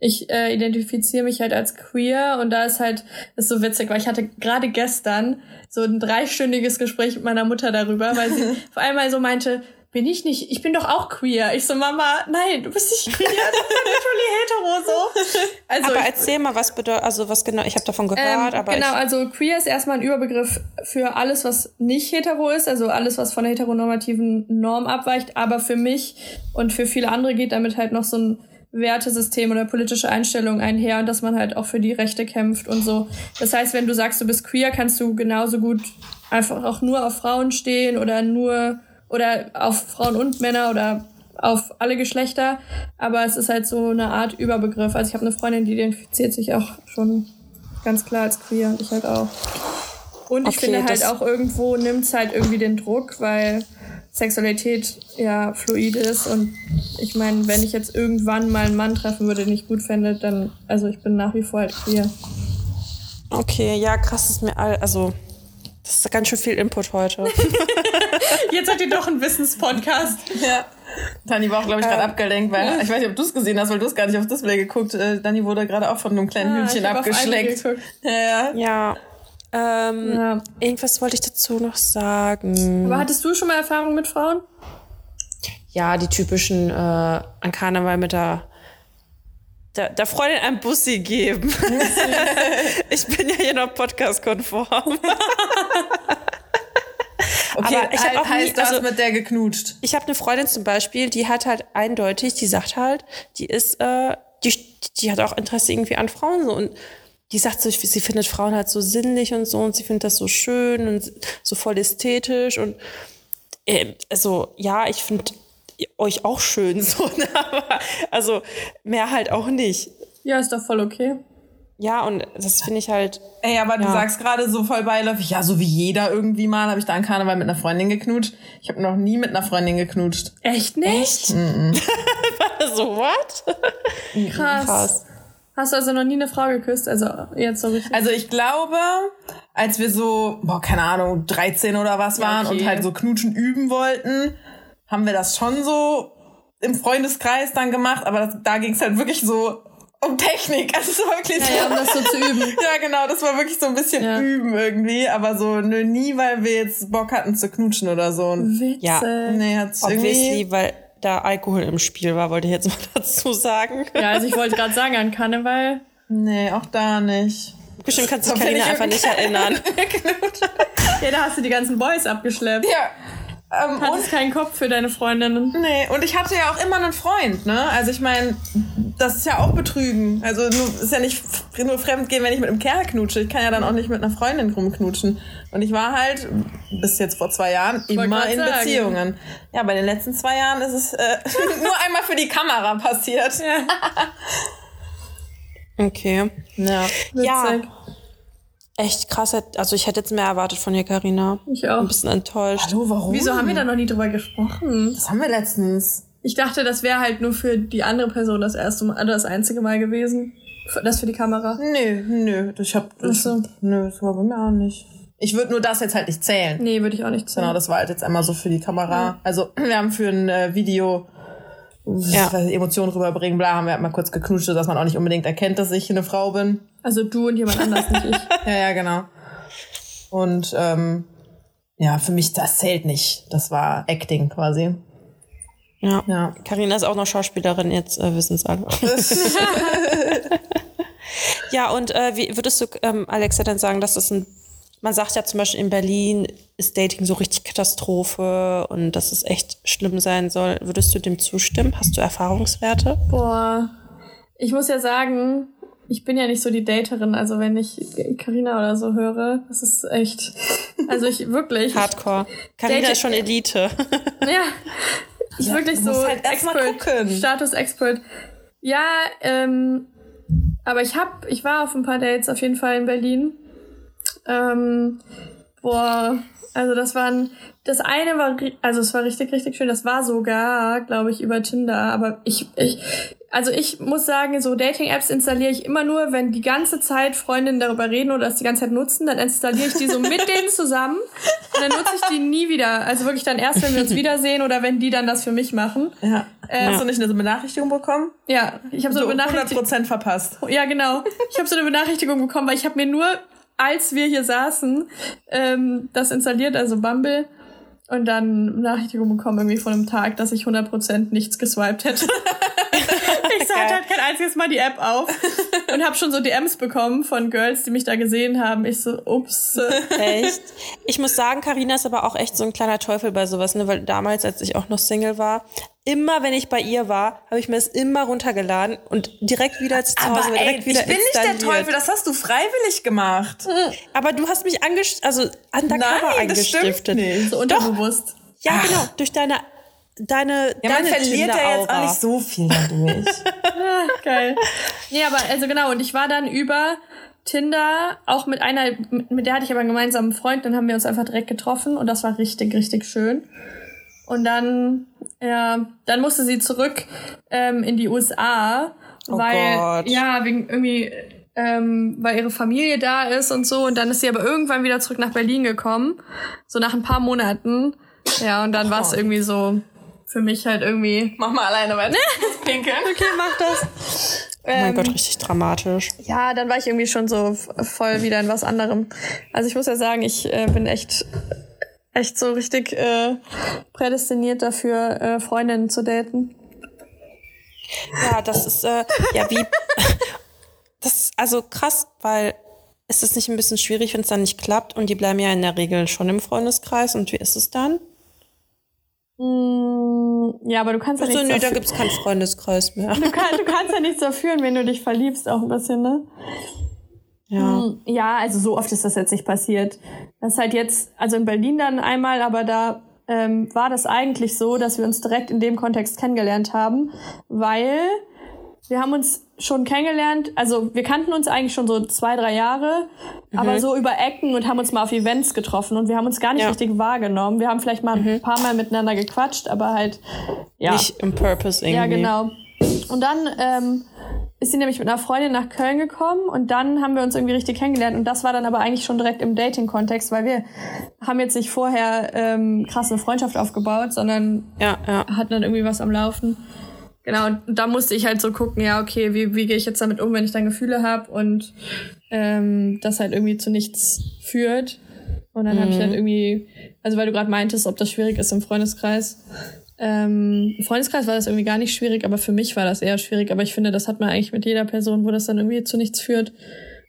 Ich äh, identifiziere mich halt als queer und da ist halt, ist so witzig, weil ich hatte gerade gestern so ein dreistündiges Gespräch mit meiner Mutter darüber, weil sie vor allem mal so meinte, bin ich nicht, ich bin doch auch queer. Ich so, Mama, nein, du bist nicht queer, du bist literally hetero so. Also aber erzähl mal, was bedeutet, also was genau, ich habe davon gehört, ähm, aber genau, also queer ist erstmal ein Überbegriff für alles, was nicht hetero ist, also alles, was von der heteronormativen Norm abweicht. Aber für mich und für viele andere geht damit halt noch so ein Wertesystem oder politische Einstellung einher und dass man halt auch für die Rechte kämpft und so. Das heißt, wenn du sagst, du bist queer, kannst du genauso gut einfach auch nur auf Frauen stehen oder nur oder auf Frauen und Männer oder auf alle Geschlechter, aber es ist halt so eine Art Überbegriff. Also ich habe eine Freundin, die identifiziert sich auch schon ganz klar als queer und ich halt auch. Und ich Okay, finde halt auch irgendwo nimmt es halt irgendwie den Druck, weil Sexualität ja fluid ist und ich meine, wenn ich jetzt irgendwann mal einen Mann treffen würde, den ich gut fände, dann, also ich bin nach wie vor halt queer. okay, ja, krass ist mir all, also das ist ganz schön viel Input heute. Jetzt hat ihr doch einen Wissenspodcast. Ja. Dani war auch, glaube ich, gerade Ähm, abgelenkt, weil ich weiß nicht, ob du es gesehen hast, weil du es gar nicht aufs Display geguckt. Äh, Dani wurde gerade auch von einem kleinen Ah, Hühnchen auf abgeschleckt. ja. ja. Ähm, Ja. Irgendwas wollte ich dazu noch sagen. Aber hattest du schon mal Erfahrung mit Frauen? Ja, die typischen äh, an Karneval mit der, der, der Freundin ein Bussi geben. ich bin ja hier noch podcast-konform. Okay, Aber ich hab halt auch nie- heißt, du also- mit der geknutscht. Ich habe eine Freundin zum Beispiel, die hat halt eindeutig, die sagt halt, die ist, äh, die, die hat auch Interesse irgendwie an Frauen so und die sagt so, sie findet Frauen halt so sinnlich und so und sie findet das so schön und so voll ästhetisch und äh, also ja, ich finde euch auch schön so, ne? aber also mehr halt auch nicht. Ja, ist doch voll okay. Ja, und das finde ich halt, Ey, aber du Ja. sagst gerade so voll beiläufig, ja, so wie jeder irgendwie mal, habe ich da an Karneval mit einer Freundin geknutscht. Ich habe noch nie mit einer Freundin geknutscht. Echt nicht? so what? Krass. Krass. Hast du also noch nie eine Frau geküsst? Also jetzt so richtig. Also ich glaube, als wir so, boah, keine Ahnung, 13 oder was Ja, waren okay. und halt so knutschen üben wollten, haben wir das schon so im Freundeskreis dann gemacht, aber das, da ging es halt wirklich so um Technik. Also es war wirklich ja, so. ja, um das so zu üben. Ja, genau, das war wirklich so ein bisschen Ja. üben irgendwie, aber so nö, nie, weil wir jetzt Bock hatten zu knutschen oder so. Und Witzig. Ja. nee, hat's irgendwie. Obviously, weil da Alkohol im Spiel war, wollte ich jetzt mal dazu sagen. Ja, also ich wollte gerade sagen, an Karneval. Nee, auch da nicht. Bestimmt kannst du Karina einfach nicht irgendwie- erinnern. Ja, da hast du die ganzen Boys abgeschleppt. Ja. Ähm, und Hattest keinen Kopf für deine Freundinnen. Nee, und ich hatte ja auch immer einen Freund, ne? Also ich meine, das ist ja auch Betrügen. Also nur, ist ja nicht nur Fremdgehen, wenn ich mit einem Kerl knutsche. Ich kann ja dann auch nicht mit einer Freundin rumknutschen. Und ich war halt bis jetzt vor zwei Jahren wollte immer in sagen. Beziehungen. Ja, bei den letzten zwei Jahren ist es äh, nur einmal für die Kamera passiert. Ja. Okay. Ja. Ja. Echt krass. Also ich hätte jetzt mehr erwartet von dir, Karina. Ich auch. Ein bisschen enttäuscht. Hallo, warum? Wieso haben wir da noch nie drüber gesprochen? Das haben wir letztens. Ich dachte, das wäre halt nur für die andere Person das erste Mal, oder das einzige Mal gewesen. Für- Das für die Kamera. Nö, nö. Ich hab. Ach so. Nö, das war bei mir auch nicht. Ich würde nur das jetzt halt nicht zählen. Nee, würde ich auch nicht Genau, sagen. das war halt jetzt einmal so für die Kamera. Also wir haben für ein äh, Video Ja. Emotionen rüberbringen, bla, haben wir halt mal kurz geknutscht, dass man auch nicht unbedingt erkennt, dass ich eine Frau bin. Also du und jemand anders, nicht ich. Ja, ja, genau. Und ähm, ja, für mich, das zählt nicht. Das war Acting quasi. Ja. Ja. Karina ist auch noch Schauspielerin, jetzt äh, wissen es alle. ja, und äh, wie würdest du, ähm, Alexa, denn sagen, dass das ein, man sagt ja zum Beispiel in Berlin ist Dating so richtig Katastrophe und dass es echt schlimm sein soll. Würdest du dem zustimmen? Hast du Erfahrungswerte? Boah. Ich muss ja sagen, ich bin ja nicht so die Daterin, also wenn ich Karina oder so höre, das ist echt. Also ich wirklich. Hardcore. Karina ist schon Elite. Ja. Ich Ja, wirklich so halt gucken. Status Expert. Ja, ähm, aber ich hab, ich war auf ein paar Dates auf jeden Fall in Berlin. Ähm, boah, also das waren das eine war, also es war richtig, richtig schön. Das war sogar, glaube ich, über Tinder. Aber ich, ich, also ich muss sagen, so Dating-Apps installiere ich immer nur, wenn die ganze Zeit Freundinnen darüber reden oder es die ganze Zeit nutzen, dann installiere ich die so mit denen zusammen und dann nutze ich die nie wieder. Also wirklich dann erst, wenn wir uns wiedersehen oder wenn die dann das für mich machen. Ja. Äh, Hast du nicht eine Benachrichtigung bekommen? Ja, ich habe so, So eine Benachrichtigung. 100% verpasst. Ja, genau. Ich habe so eine Benachrichtigung bekommen, weil ich habe mir nur, als wir hier saßen, ähm, das installiert, also Bumble. Und dann eine Benachrichtigung bekommen irgendwie von einem Tag, dass ich 100% nichts geswiped hätte. ich sah halt kein einziges Mal die App auf und habe schon so DMs bekommen von Girls, die mich da gesehen haben. Ich so, ups. Echt? Ich muss sagen, Karina ist aber auch echt so ein kleiner Teufel bei sowas, ne? Weil damals, als ich auch noch Single war, immer wenn ich bei ihr war, habe ich mir das immer runtergeladen und direkt wieder zu Hause, Aber ey, direkt wieder ich bin nicht der installiert. Teufel, das hast du freiwillig gemacht. Aber du hast mich angest also undercover Nein, das stimmt eingestiftet. nicht. So unterbewusst. Ja, genau. Durch deine, deine, Ja, man deine verliert ja jetzt auch nicht so viel dadurch. Geil. Nee, aber also genau, und ich war dann über Tinder auch mit einer, mit der hatte ich aber einen gemeinsamen Freund, dann haben wir uns einfach direkt getroffen und das war richtig, richtig schön. Und dann, ja, dann musste sie zurück ähm, in die USA, Oh weil, Gott. ja, wegen irgendwie, ähm, weil ihre Familie da ist und so. Und dann ist sie aber irgendwann wieder zurück nach Berlin gekommen, so nach ein paar Monaten. Ja, und dann war es irgendwie so für mich halt irgendwie, Mach mal alleine weiter. Pinkeln. okay, mach das. Oh mein Gott, richtig dramatisch. Ja, dann war ich irgendwie schon so voll wieder in was anderem. Also ich muss ja sagen, ich äh, bin echt echt so richtig äh, prädestiniert dafür, äh, Freundinnen zu daten. Ja, das ist, äh, ja, wie, das ist also krass, weil ist es nicht ein bisschen schwierig, wenn es dann nicht klappt und die bleiben ja in der Regel schon im Freundeskreis und wie ist es dann? Mm, ja, aber du kannst ja Also, nichts nö, da dafür, gibt's keinen Freundeskreis mehr. du, kann, du kannst ja nichts dafür, wenn du dich verliebst, auch ein bisschen, ne? Ja. Ja, also so oft ist das jetzt nicht passiert. Das ist halt jetzt, also in Berlin dann einmal, aber da ähm, war das eigentlich so, dass wir uns direkt in dem Kontext kennengelernt haben, weil wir haben uns schon kennengelernt, also wir kannten uns eigentlich schon so zwei, drei Jahre, aber so über Ecken und haben uns mal auf Events getroffen und wir haben uns gar nicht Ja. richtig wahrgenommen. Wir haben vielleicht mal ein paar Mal miteinander gequatscht, aber halt, ja. Nicht im Purpose irgendwie. Ja, genau. Und dann ähm, ist sie nämlich mit einer Freundin nach Köln gekommen und dann haben wir uns irgendwie richtig kennengelernt und das war dann aber eigentlich schon direkt im Dating-Kontext, weil wir haben jetzt nicht vorher ähm, krass eine Freundschaft aufgebaut, sondern Ja, ja. hatten dann irgendwie was am Laufen. Genau, und da musste ich halt so gucken, ja, okay, wie, wie gehe ich jetzt damit um, wenn ich dann Gefühle habe und ähm, das halt irgendwie zu nichts führt. Und dann habe ich halt irgendwie, also weil du gerade meintest, ob das schwierig ist im Freundeskreis. Ähm, Im Freundeskreis war das irgendwie gar nicht schwierig, aber für mich war das eher schwierig. Aber ich finde, das hat man eigentlich mit jeder Person, wo das dann irgendwie zu nichts führt.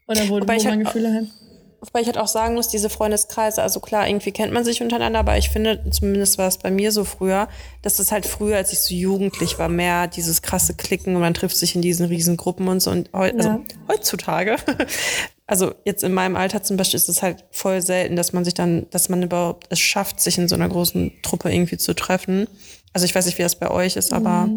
Oder wo, wo Wobei man halt- Gefühle hat. Wobei ich halt auch sagen muss, diese Freundeskreise, also klar, irgendwie kennt man sich untereinander, aber ich finde, zumindest war es bei mir so früher, dass es halt früher, als ich so jugendlich war, mehr dieses krasse Klicken und man trifft sich in diesen riesen Gruppen und so. Und heu also Ja. heutzutage, also jetzt in meinem Alter zum Beispiel, ist es halt voll selten, dass man sich dann, dass man überhaupt es schafft, sich in so einer großen Truppe irgendwie zu treffen. Also ich weiß nicht, wie das bei euch ist, aber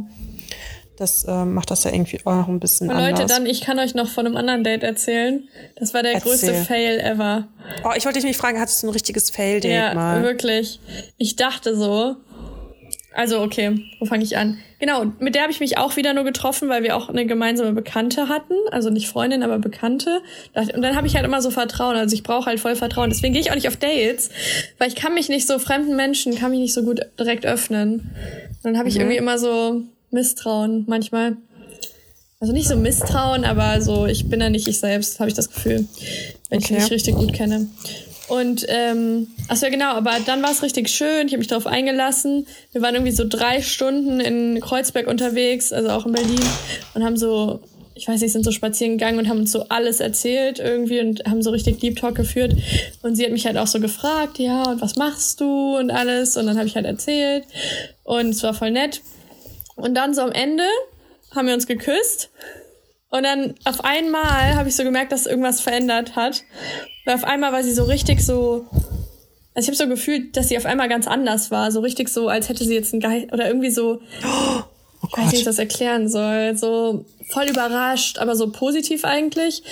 das äh, macht das ja irgendwie auch noch ein bisschen Und anders. Leute, dann, ich kann euch noch von einem anderen Date erzählen. Das war der Erzähl. größte Fail ever. oh, ich wollte dich nicht fragen, hattest du ein richtiges Fail-Date Ja, mal? wirklich. Ich dachte so. Also, okay, wo fange ich an? Genau, mit der habe ich mich auch wieder nur getroffen, weil wir auch eine gemeinsame Bekannte hatten. Also nicht Freundin, aber Bekannte. Und dann habe ich halt immer so Vertrauen. Also ich brauche halt voll Vertrauen. Deswegen gehe ich auch nicht auf Dates, weil ich kann mich nicht so fremden Menschen, kann mich nicht so gut direkt öffnen. Und dann habe ich irgendwie immer so Misstrauen manchmal. Also nicht so Misstrauen, aber so, ich bin da nicht ich selbst, habe ich das Gefühl, wenn ich Okay. mich richtig gut kenne. Und ähm, achso ja genau, aber dann war es richtig schön, ich habe mich darauf eingelassen. Wir waren irgendwie so drei Stunden in Kreuzberg unterwegs, also auch in Berlin, und haben so, ich weiß nicht, sind so spazieren gegangen und haben uns so alles erzählt irgendwie und haben so richtig Deep Talk geführt. Und sie hat mich halt auch so gefragt, ja, und was machst du und alles. Und dann habe ich halt erzählt. Und es war voll nett. Und dann so am Ende haben wir uns geküsst. Und dann auf einmal habe ich so gemerkt, dass irgendwas verändert hat. Weil auf einmal war sie so richtig so. Also ich habe so gefühlt, dass sie auf einmal ganz anders war. So richtig so, als hätte sie jetzt ein Geist oder irgendwie so. Oh oh weiß nicht, wie ich das erklären soll. So voll überrascht, aber so positiv eigentlich.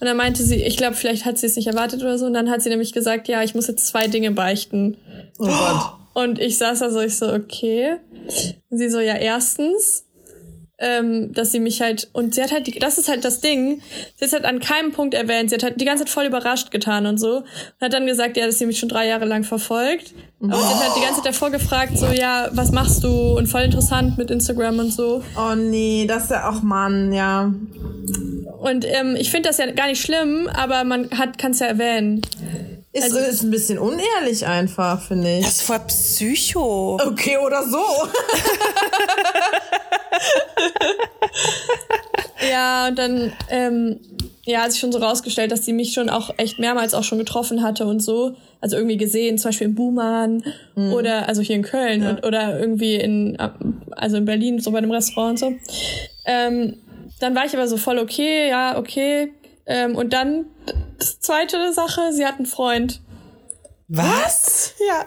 Und dann meinte sie, ich glaube, vielleicht hat sie es nicht erwartet oder so. Und dann hat sie nämlich gesagt, ja, ich muss jetzt zwei Dinge beichten. Oh Gott. Und ich saß da so, ich so, okay. Und sie so, ja, erstens, ähm, dass sie mich halt, und sie hat halt, die, das ist halt das Ding, sie hat halt an keinem Punkt erwähnt, sie hat halt die ganze Zeit voll überrascht getan und so. Und hat dann gesagt, ja, dass sie mich schon drei Jahre lang verfolgt. Aber oh. sie hat halt die ganze Zeit davor gefragt, so, ja, was machst du? Und voll interessant mit Instagram und so. Oh nee, das ist ja auch Mann, ja. Und ähm, ich finde das ja gar nicht schlimm, aber man hat kann es ja erwähnen. Ist, also, ist ein bisschen unehrlich einfach, finde ich. Das ist voll Psycho. Okay, oder so. ja, und dann ähm, ja, hat sich schon so rausgestellt, dass sie mich schon auch echt mehrmals auch schon getroffen hatte und so. Also irgendwie gesehen, zum Beispiel in Buhmann mhm. oder also hier in Köln ja. und, oder irgendwie in also in Berlin, so bei einem Restaurant und so. Ähm, dann war ich aber so voll okay, ja, okay. Ähm, und dann zweite Sache, sie hat einen Freund. Was? Ja.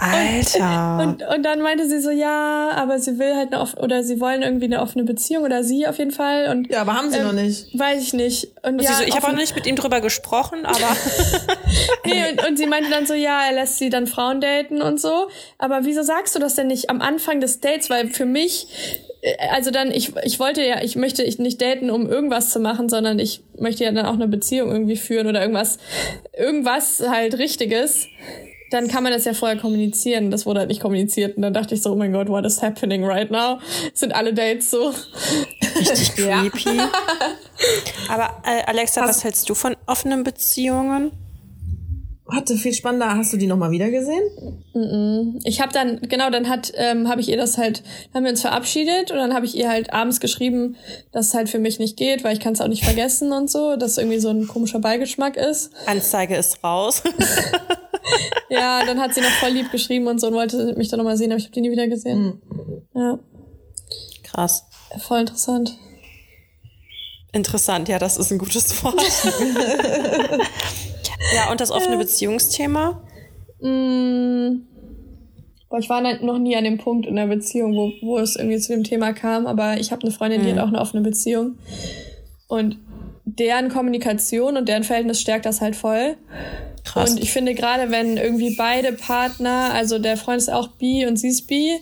Alter. Und, und, und, dann meinte sie so, ja, aber sie will halt eine offene, oder sie wollen irgendwie eine offene Beziehung oder sie auf jeden Fall. Und, ja, aber haben sie ähm, noch nicht. Weiß ich nicht. Und, und ja, so, ich habe auch noch nicht mit ihm drüber gesprochen, aber. nee, und, und sie meinte dann so, ja, er lässt sie dann Frauen daten und so. Aber wieso sagst du das denn nicht am Anfang des Dates? Weil für mich äh, also dann, ich, ich wollte ja, ich möchte nicht daten, um irgendwas zu machen, sondern ich möchte ja dann auch eine Beziehung irgendwie führen oder irgendwas, irgendwas halt Richtiges dann kann man das ja vorher kommunizieren. Das wurde halt nicht kommuniziert. Und dann dachte ich so, oh mein Gott, what is happening right now? Sind alle Dates so. Richtig creepy. Aber äh, Alexa, was, was hältst du von offenen Beziehungen? Hatte viel spannender. Hast du die nochmal wieder gesehen? Mm -mm. Ich habe dann, genau, dann hat, ähm, habe ich ihr das halt, haben wir uns verabschiedet und dann habe ich ihr halt abends geschrieben, dass es halt für mich nicht geht, weil ich kann es auch nicht vergessen und so, dass irgendwie so ein komischer Beigeschmack ist. Anzeige ist raus. ja, dann hat sie noch voll lieb geschrieben und so und wollte mich dann nochmal sehen, aber ich habe die nie wieder gesehen. Mhm. Ja. Krass. Voll interessant. Interessant, ja, das ist ein gutes Wort. ja, und das offene Beziehungsthema? Mm, boah, ich war noch nie an dem Punkt in der Beziehung, wo, wo es irgendwie zu dem Thema kam, aber ich habe eine Freundin, die mhm. hat auch eine offene Beziehung. Und deren Kommunikation und deren Verhältnis stärkt das halt voll. Krass. Und ich finde gerade, wenn irgendwie beide Partner, also der Freund ist auch bi und sie ist bi,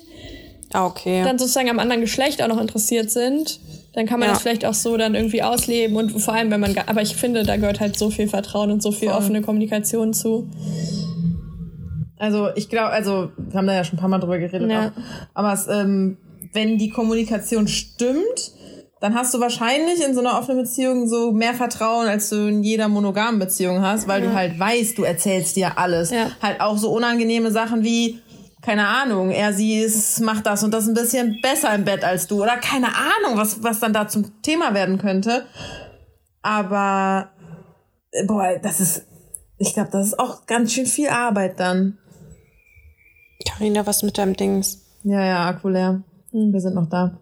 ah, okay. dann sozusagen am anderen Geschlecht auch noch interessiert sind, dann kann man ja. das vielleicht auch so dann irgendwie ausleben und vor allem, wenn man, aber ich finde, da gehört halt so viel Vertrauen und so viel Voll. offene Kommunikation zu. Also ich glaube, also wir haben da ja schon ein paar Mal drüber geredet, ja. aber es, ähm, wenn die Kommunikation stimmt, dann hast du wahrscheinlich in so einer offenen Beziehung so mehr Vertrauen, als du in jeder monogamen Beziehung hast, weil ja. du halt weißt, du erzählst dir alles. Ja. Halt auch so unangenehme Sachen wie, keine Ahnung, er, sie ist, macht das und das ein bisschen besser im Bett als du oder keine Ahnung, was, was dann da zum Thema werden könnte. Aber, äh, boah, das ist, ich glaube, das ist auch ganz schön viel Arbeit dann. Carina, was mit deinem Dings? Ja, ja, Akku leer. Hm, wir sind noch da.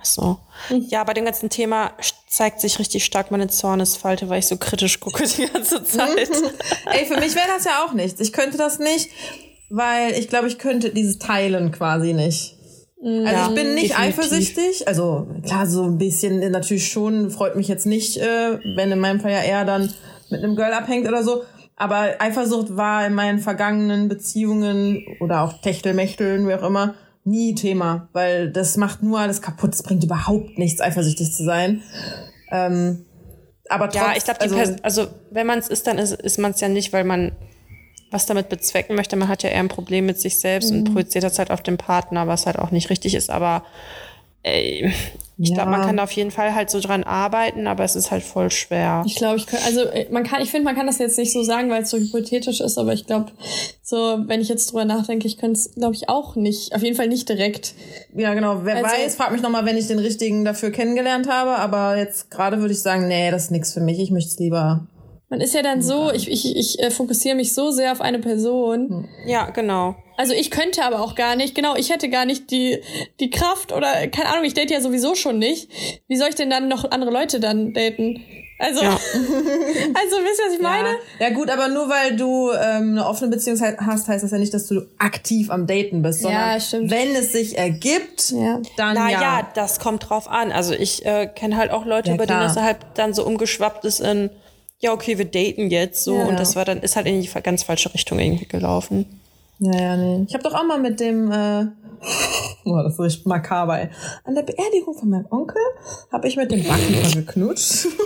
Ach so. Ja, bei dem ganzen Thema zeigt sich richtig stark meine Zornesfalte, weil ich so kritisch gucke die ganze Zeit. Ey, für mich wäre das ja auch nichts. Ich könnte das nicht, weil ich glaube, ich könnte dieses Teilen quasi nicht. Also ja, ich bin nicht definitiv. eifersüchtig, also klar, so ein bisschen natürlich schon, freut mich jetzt nicht, äh, wenn in meinem Fall ja eher dann mit einem Girl abhängt oder so. Aber Eifersucht war in meinen vergangenen Beziehungen oder auch Techtelmächteln, wie auch immer, nie Thema, weil das macht nur alles kaputt. Es bringt überhaupt nichts, eifersüchtig zu sein. Ähm, aber trotz, ja, ich glaube, also, also wenn man es ist, dann ist, ist man es ja nicht, weil man was damit bezwecken möchte. Man hat ja eher ein Problem mit sich selbst mhm. und projiziert das halt auf den Partner, was halt auch nicht richtig ist. Aber ey, ich ja. glaube, man kann da auf jeden Fall halt so dran arbeiten, aber es ist halt voll schwer. Ich glaube, ich kann, also äh, man kann, ich finde, man kann das jetzt nicht so sagen, weil es so hypothetisch ist, aber ich glaube, so, wenn ich jetzt drüber nachdenke, ich könnte es, glaube ich, auch nicht. Auf jeden Fall nicht direkt. Ja, genau. Wer also, weiß, frag mich nochmal, wenn ich den richtigen dafür kennengelernt habe, aber jetzt gerade würde ich sagen, nee, das ist nichts für mich. Ich möchte es lieber man ist ja dann so, ich, ich, ich äh, fokussiere mich so sehr auf eine Person. Hm. Ja, genau. Also ich könnte aber auch gar nicht, genau, ich hätte gar nicht die, die Kraft oder, keine Ahnung, ich date ja sowieso schon nicht. Wie soll ich denn dann noch andere Leute dann daten? Also, also wisst ihr, was ich meine? Ja. ja gut, aber nur weil du ähm, eine offene Beziehung hast, heißt das ja nicht, dass du aktiv am Daten bist, sondern Ja, stimmt. wenn es sich ergibt, Ja. dann Naja, ja. das kommt drauf an. Also ich äh, kenne halt auch Leute, Ja, bei denen klar. das halt dann so umgeschwappt ist in, ja, okay, wir daten jetzt so. Ja. Und das war dann, ist halt in die ganz falsche Richtung irgendwie gelaufen. Ja, ja, nee. Ich habe doch auch mal mit dem, äh, oh, das ist richtig makaber, ey. An der Beerdigung von meinem Onkel habe ich mit dem Backen geknutscht.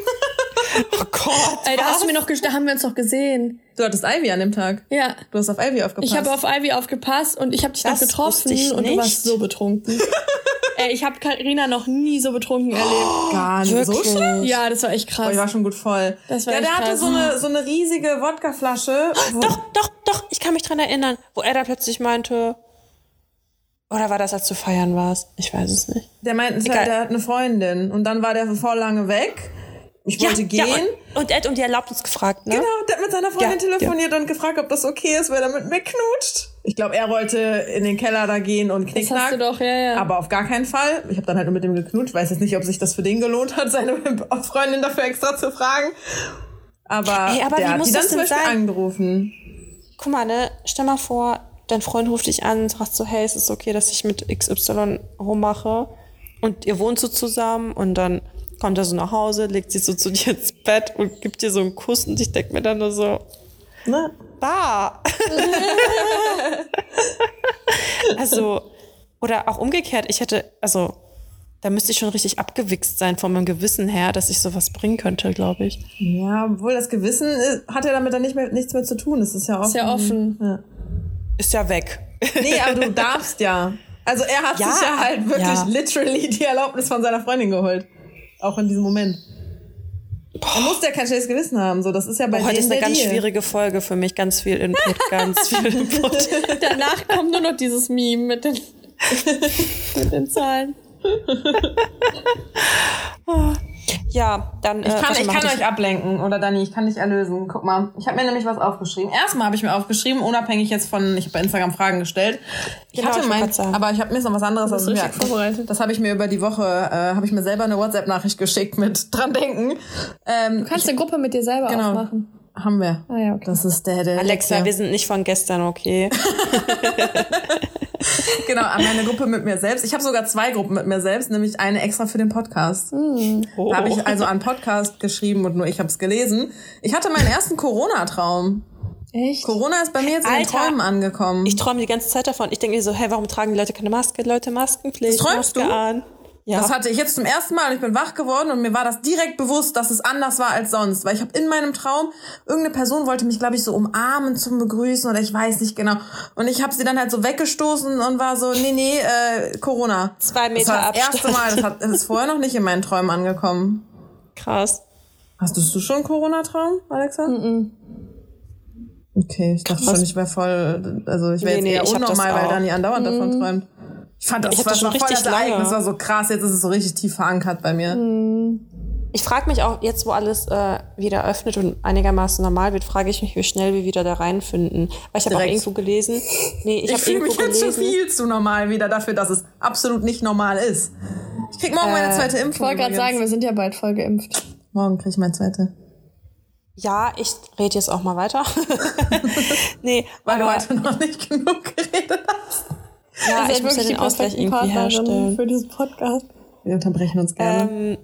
Oh Gott. Ey, da hast du mir noch, da haben wir uns noch gesehen. Du hattest Ivy an dem Tag. Ja. Du hast auf Ivy aufgepasst. Ich habe auf Ivy aufgepasst und ich habe dich Das noch getroffen ich und du warst so betrunken. Ey, ich habe Karina noch nie so betrunken erlebt. gar nicht so Wirklich? schlimm. Ja, das war echt Oh, ich krass. war schon gut voll. Das war ja, echt der hatte krass. so eine, so eine riesige Wodkaflasche. wo- Doch, doch, doch, ich kann mich dran erinnern, wo er da plötzlich meinte, oder war das, als du feiern warst? Ich weiß es nicht. Der meinte, Egal. der hat eine Freundin und dann war der voll lange weg. Ich wollte gehen. Ja, und, und hat um die Erlaubnis gefragt, ne? Genau, der hat mit seiner Freundin Ja, telefoniert und gefragt, ob das okay ist, weil er mit mir knutscht. Ich glaube, er wollte in den Keller da gehen und das knickknack. hast du doch, ja, ja. Aber auf gar keinen Fall. Ich habe dann halt nur mit dem geknutscht. Weiß jetzt nicht, ob sich das für den gelohnt hat, seine Freundin dafür extra zu fragen. Aber, Ey, aber der hat muss die dann das zum Beispiel sein? angerufen. Guck mal, ne, stell mal vor, dein Freund ruft dich an und sagt so, hey, es ist okay, dass ich mit XY rummache. Und ihr wohnt so zusammen und dann kommt er so nach Hause, legt sich so zu dir ins Bett und gibt dir so einen Kuss und ich denk mir dann nur so, Ne? da. also, oder auch umgekehrt, ich hätte, also, da müsste ich schon richtig abgewichst sein von meinem Gewissen her, dass ich sowas bringen könnte, glaube ich. Ja, obwohl das Gewissen äh, hat ja damit dann nicht mehr, nichts mehr zu tun. Das ist ja offen. ist ja offen. Ja. Ist ja weg. Nee, aber du darfst ja. Also er hat Ja, sich ja halt wirklich ja. literally die Erlaubnis von seiner Freundin geholt. Auch in diesem Moment. Er muss ja kein schlechtes Gewissen haben. So, das ist ja bei Oh, heute ist eine ganz Deal. schwierige Folge für mich. Ganz viel Input, ganz viel Input. Danach kommt nur noch dieses Meme mit den, mit den Zahlen. Ja, dann. Ich kann, ich kann euch ablenken, oder Dani, ich kann dich erlösen. Guck mal, ich habe mir nämlich was aufgeschrieben. Erstmal habe ich mir aufgeschrieben, unabhängig jetzt von, ich habe bei Instagram Fragen gestellt. Ich Genau, hatte ich mein, aber ich habe mir jetzt noch was anderes richtig mir- vorbereitet. Das habe ich mir über die Woche, äh, habe ich mir selber eine WhatsApp-Nachricht geschickt mit dran denken. Ähm, Du kannst eine Gruppe mit dir selber genau, aufmachen. Haben wir. Ah ja, okay. Das ist der, der. Alexa, wir sind nicht von gestern, okay? Genau, an meine Gruppe mit mir selbst. Ich habe sogar zwei Gruppen mit mir selbst, nämlich eine extra für den Podcast. Oh. Da habe ich also an Podcast geschrieben und nur ich habe es gelesen. Ich hatte meinen ersten Corona-Traum. Echt? Corona ist bei mir jetzt in den Alter, Träumen angekommen. Ich träume die ganze Zeit davon. Ich denke mir so, hey, warum tragen die Leute keine Maske? Leute, Maskenpflicht, Das träumst Maske du? an. Ja. Das hatte ich jetzt zum ersten Mal und ich bin wach geworden und mir war das direkt bewusst, dass es anders war als sonst. Weil ich habe in meinem Traum, irgendeine Person wollte mich, glaube ich, so umarmen zum Begrüßen oder ich weiß nicht genau. Und ich habe sie dann halt so weggestoßen und war so, nee, nee, äh, Corona. Zwei Meter Das war das Abstand. erste Mal, das, hat, das ist vorher noch nicht in meinen Träumen angekommen. Krass. Hast du schon Corona-Traum, Alexa? Okay, ich dachte schon, ich wäre voll, also ich wäre Nee, nee, jetzt ich eher unnormal, weil. Dani andauernd davon träumt. Ich fand das, Ich das schon war voll richtig das Ereignis, war so krass, jetzt ist es so richtig tief verankert bei mir. Ich frage mich auch, jetzt wo alles äh, wieder öffnet und einigermaßen normal wird, frage ich mich, wie schnell wir wieder da reinfinden. Weil ich habe auch irgendwo gelesen, nee, ich, Ich fühle mich jetzt schon gelesen, viel zu normal wieder dafür, dass es absolut nicht normal ist. Ich krieg morgen meine zweite Impfung. Ich wollte gerade sagen, wir sind ja bald voll geimpft. morgen krieg ich meine zweite. ja, ich rede jetzt auch mal weiter. nee, Weil aber, du heute noch nicht genug geredet hast. Ja, ich seid muss ja den die Ausgleich irgendwie Partnerin herstellen. für diesen Podcast. Wir unterbrechen uns gerne. Ähm,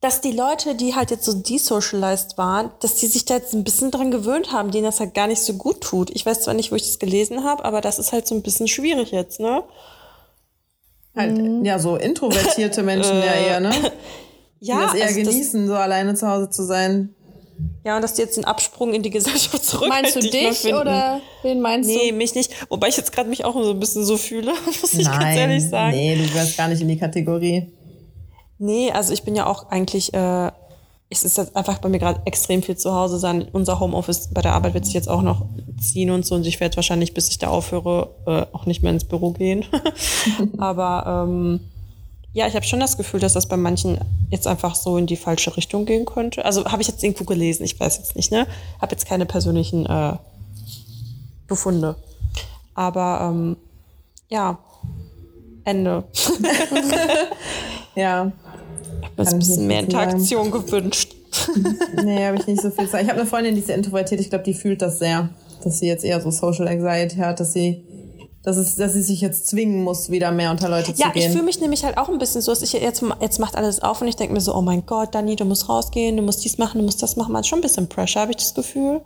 dass die Leute, die halt jetzt so desocialized waren, dass die sich da jetzt ein bisschen dran gewöhnt haben, denen das halt gar nicht so gut tut. Ich weiß zwar nicht, wo ich das gelesen habe, aber das ist halt so ein bisschen schwierig jetzt, ne? halt, ja, so introvertierte Menschen ja eher, ne? Die Ja, das eher also genießen, so alleine zu Hause zu sein. Ja, und dass die jetzt den Absprung in die Gesellschaft zurück Meinst du halt dich oder wen meinst Nee, du? mich nicht. Wobei ich jetzt gerade mich auch so ein bisschen so fühle, muss ich ganz ehrlich sagen. nee, du gehörst gar nicht in die Kategorie. Nee, also ich bin ja auch eigentlich, äh, es ist jetzt einfach bei mir gerade extrem viel zu Hause sein. Unser Homeoffice bei der Arbeit wird sich jetzt auch noch ziehen und so. Und ich werde wahrscheinlich, bis ich da aufhöre, äh, auch nicht mehr ins Büro gehen. Aber ähm, ja, ich habe schon das Gefühl, dass das bei manchen jetzt einfach so in die falsche Richtung gehen könnte. Also habe ich jetzt irgendwo gelesen, ich weiß jetzt nicht, ne? Habe jetzt keine persönlichen äh, Befunde. Aber ähm, ja, Ende. Ja. mir Kann ein ich bisschen mehr dazu sagen. Interaktion gewünscht. nee, habe ich nicht so viel Zeit. Ich habe eine Freundin, die ist sehr introvertiert. Ich glaube, die fühlt das sehr, dass sie jetzt eher so Social Anxiety hat, dass sie dass, es, dass sie sich jetzt zwingen muss, wieder mehr unter Leute zu Ja, gehen. ich fühle mich nämlich halt auch ein bisschen so, dass ich jetzt, jetzt macht alles auf und ich denke mir so, oh mein Gott, Dani, du musst rausgehen, du musst dies machen, du musst das machen. Man hat schon ein bisschen Pressure, habe ich das Gefühl.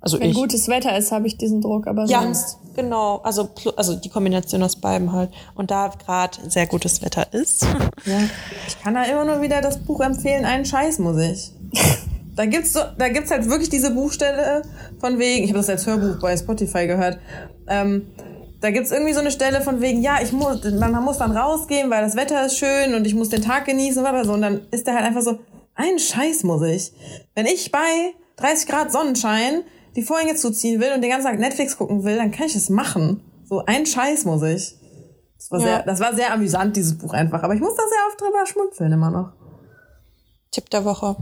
Also Wenn ich. gutes Wetter ist, habe ich diesen Druck, aber Ja, sonst. genau. Also, also die Kombination aus beiden halt. Und da gerade sehr gutes Wetter ist. Ja. Ich kann da immer nur wieder das Buch empfehlen, einen Scheiß muss ich. Da gibt's so, da gibt's halt wirklich diese Buchstelle von wegen, ich habe das als Hörbuch bei Spotify gehört. Ähm, da gibt's irgendwie so eine Stelle von wegen, ja, ich muss, man muss dann rausgehen, weil das Wetter ist schön und ich muss den Tag genießen oder so. Und dann ist der halt einfach so, einen Scheiß muss ich. Wenn ich bei 30 Grad Sonnenschein die Vorhänge zuziehen will und den ganzen Tag Netflix gucken will, dann kann ich es machen. So einen Scheiß muss ich. Das war, Ja. sehr, das war sehr amüsant, dieses Buch einfach. Aber ich muss da sehr oft drüber schmunzeln immer noch. Tipp der Woche.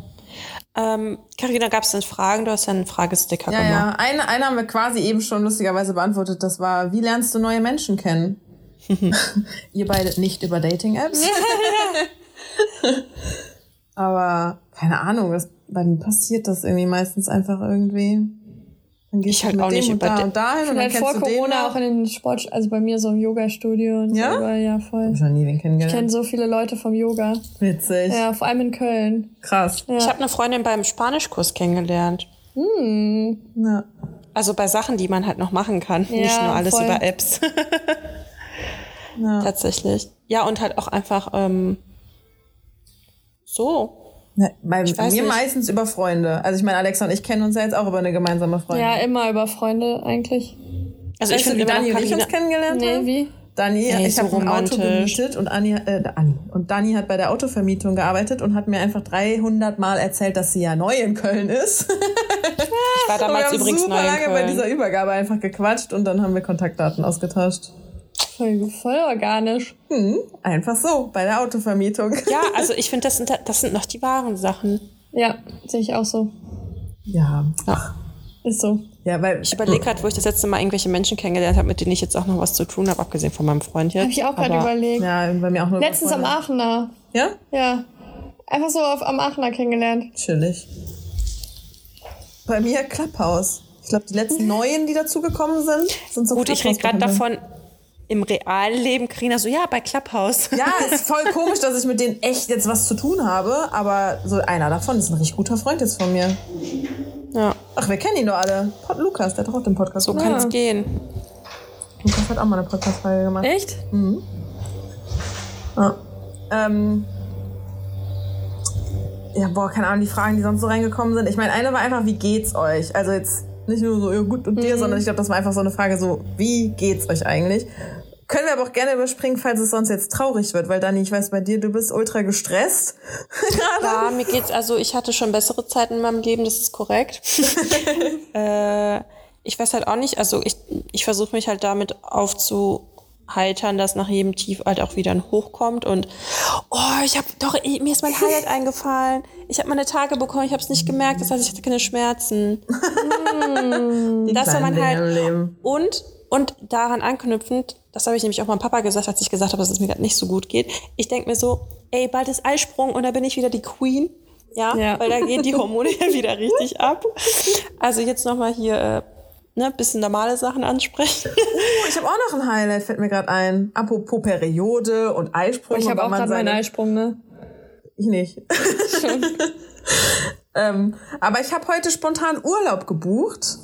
Ähm, Carina, gab es denn Fragen? Du hast ja einen Fragesticker Ja, gemacht. ja. Eine, eine haben wir quasi eben schon lustigerweise beantwortet. Das war, wie lernst du neue Menschen kennen? Ihr beide nicht über Dating-Apps. Aber keine Ahnung, das, bei mir passiert das irgendwie meistens einfach irgendwie. Dann gehst Ich halt auch nicht und über da und dahin und dann vor Corona auch in den Sport, also bei mir so im Yoga-Studio und Ja? so. Aber ja, voll. Hab ich noch nie wen Ich kenne kennengelernt. so viele Leute vom Yoga. Witzig. Ja, vor allem in Köln. Krass. Ja. Ich habe eine Freundin beim Spanischkurs kennengelernt. Ja. Also bei Sachen, die man halt noch machen kann. Nicht Ja, nur alles voll. über Apps. Ja. Tatsächlich. Ja, und halt auch einfach ähm, so. Ja, bei Ich mir nicht. meistens über Freunde. Also ich meine, Alexa und ich kennen uns ja jetzt auch über eine gemeinsame Freundin. Ja, immer über Freunde eigentlich. Also ich weißt du, wie finde immer Dani und ich uns kennengelernt Nee, haben? wie? Dani, Ey, ich so habe ein Auto romantisch. gemietet und Anni, äh, Anni. Und Dani hat bei der Autovermietung gearbeitet und hat mir einfach 300 Mal erzählt, dass sie ja neu in Köln ist. ich war Und wir damals haben übrigens super neu in lange bei dieser Übergabe einfach gequatscht und dann haben wir Kontaktdaten ausgetauscht. Voll, organisch. Hm, einfach so, bei der Autovermietung. Ja, also ich finde, das sind, das sind noch die wahren Sachen. Ja, sehe ich auch so. Ja. Ja. Ist so. Ja, weil Ich überlege gerade, wo ich das letzte Mal irgendwelche Menschen kennengelernt habe, mit denen ich jetzt auch noch was zu tun habe, abgesehen von meinem Freund jetzt. Habe ich auch gerade überlegt. ja, bei mir auch nur Letztens am. Aachener. Ja? Ja. Einfach so auf, am Aachener kennengelernt. Chillig. Bei mir Clubhouse. Ich glaube, die letzten neuen, die dazugekommen sind, sind so Gut, ich rede gerade davon, im realen Leben, Carina, so, ja, bei Clubhouse. Ja, ist voll komisch, dass ich mit denen echt jetzt was zu tun habe, aber so einer davon ist ein richtig guter Freund jetzt von mir. Ja, Ach, wir kennen ihn doch alle. Pod Lukas, der hat auch den Podcast. so gemacht. kann es gehen. Lukas hat auch mal eine Podcast-Folge gemacht. Echt? Ja. Ähm, ja, boah, keine Ahnung, die Fragen, die sonst so reingekommen sind. Ich meine, eine war einfach, wie geht's euch? Also jetzt nicht nur so, ja, gut und dir, sondern ich glaube, das war einfach so eine Frage so, wie geht's euch eigentlich? Können aber auch gerne überspringen, falls es sonst jetzt traurig wird, weil Dani, ich weiß bei dir, du bist ultra gestresst. Ja, mir geht's, also ich hatte schon bessere Zeiten in meinem Leben, das ist korrekt. äh, ich weiß halt auch nicht, also ich, ich versuche mich halt damit aufzuheitern, dass nach jedem Tief halt auch wieder ein Hoch kommt und oh, ich habe doch, mir ist mein Highlight eingefallen. Ich habe meine Tage bekommen, ich habe es nicht gemerkt, das heißt, ich hatte keine Schmerzen. Die das war im Leben. Und, und daran anknüpfend, das habe ich nämlich auch meinem Papa gesagt, als ich gesagt habe, dass es mir gerade nicht so gut geht. Ich denk mir so, ey, bald ist Eisprung und da bin ich wieder die Queen. Ja, Ja. weil da gehen die Hormone ja wieder richtig ab. Also jetzt nochmal hier, äh, ne, bisschen normale Sachen ansprechen. Oh, ich habe auch noch ein Highlight, fällt mir gerade ein. Apropos Periode und Eisprung. Ich habe auch gerade meinen Eisprung, ne? Ich nicht. ähm, aber ich habe heute spontan Urlaub gebucht.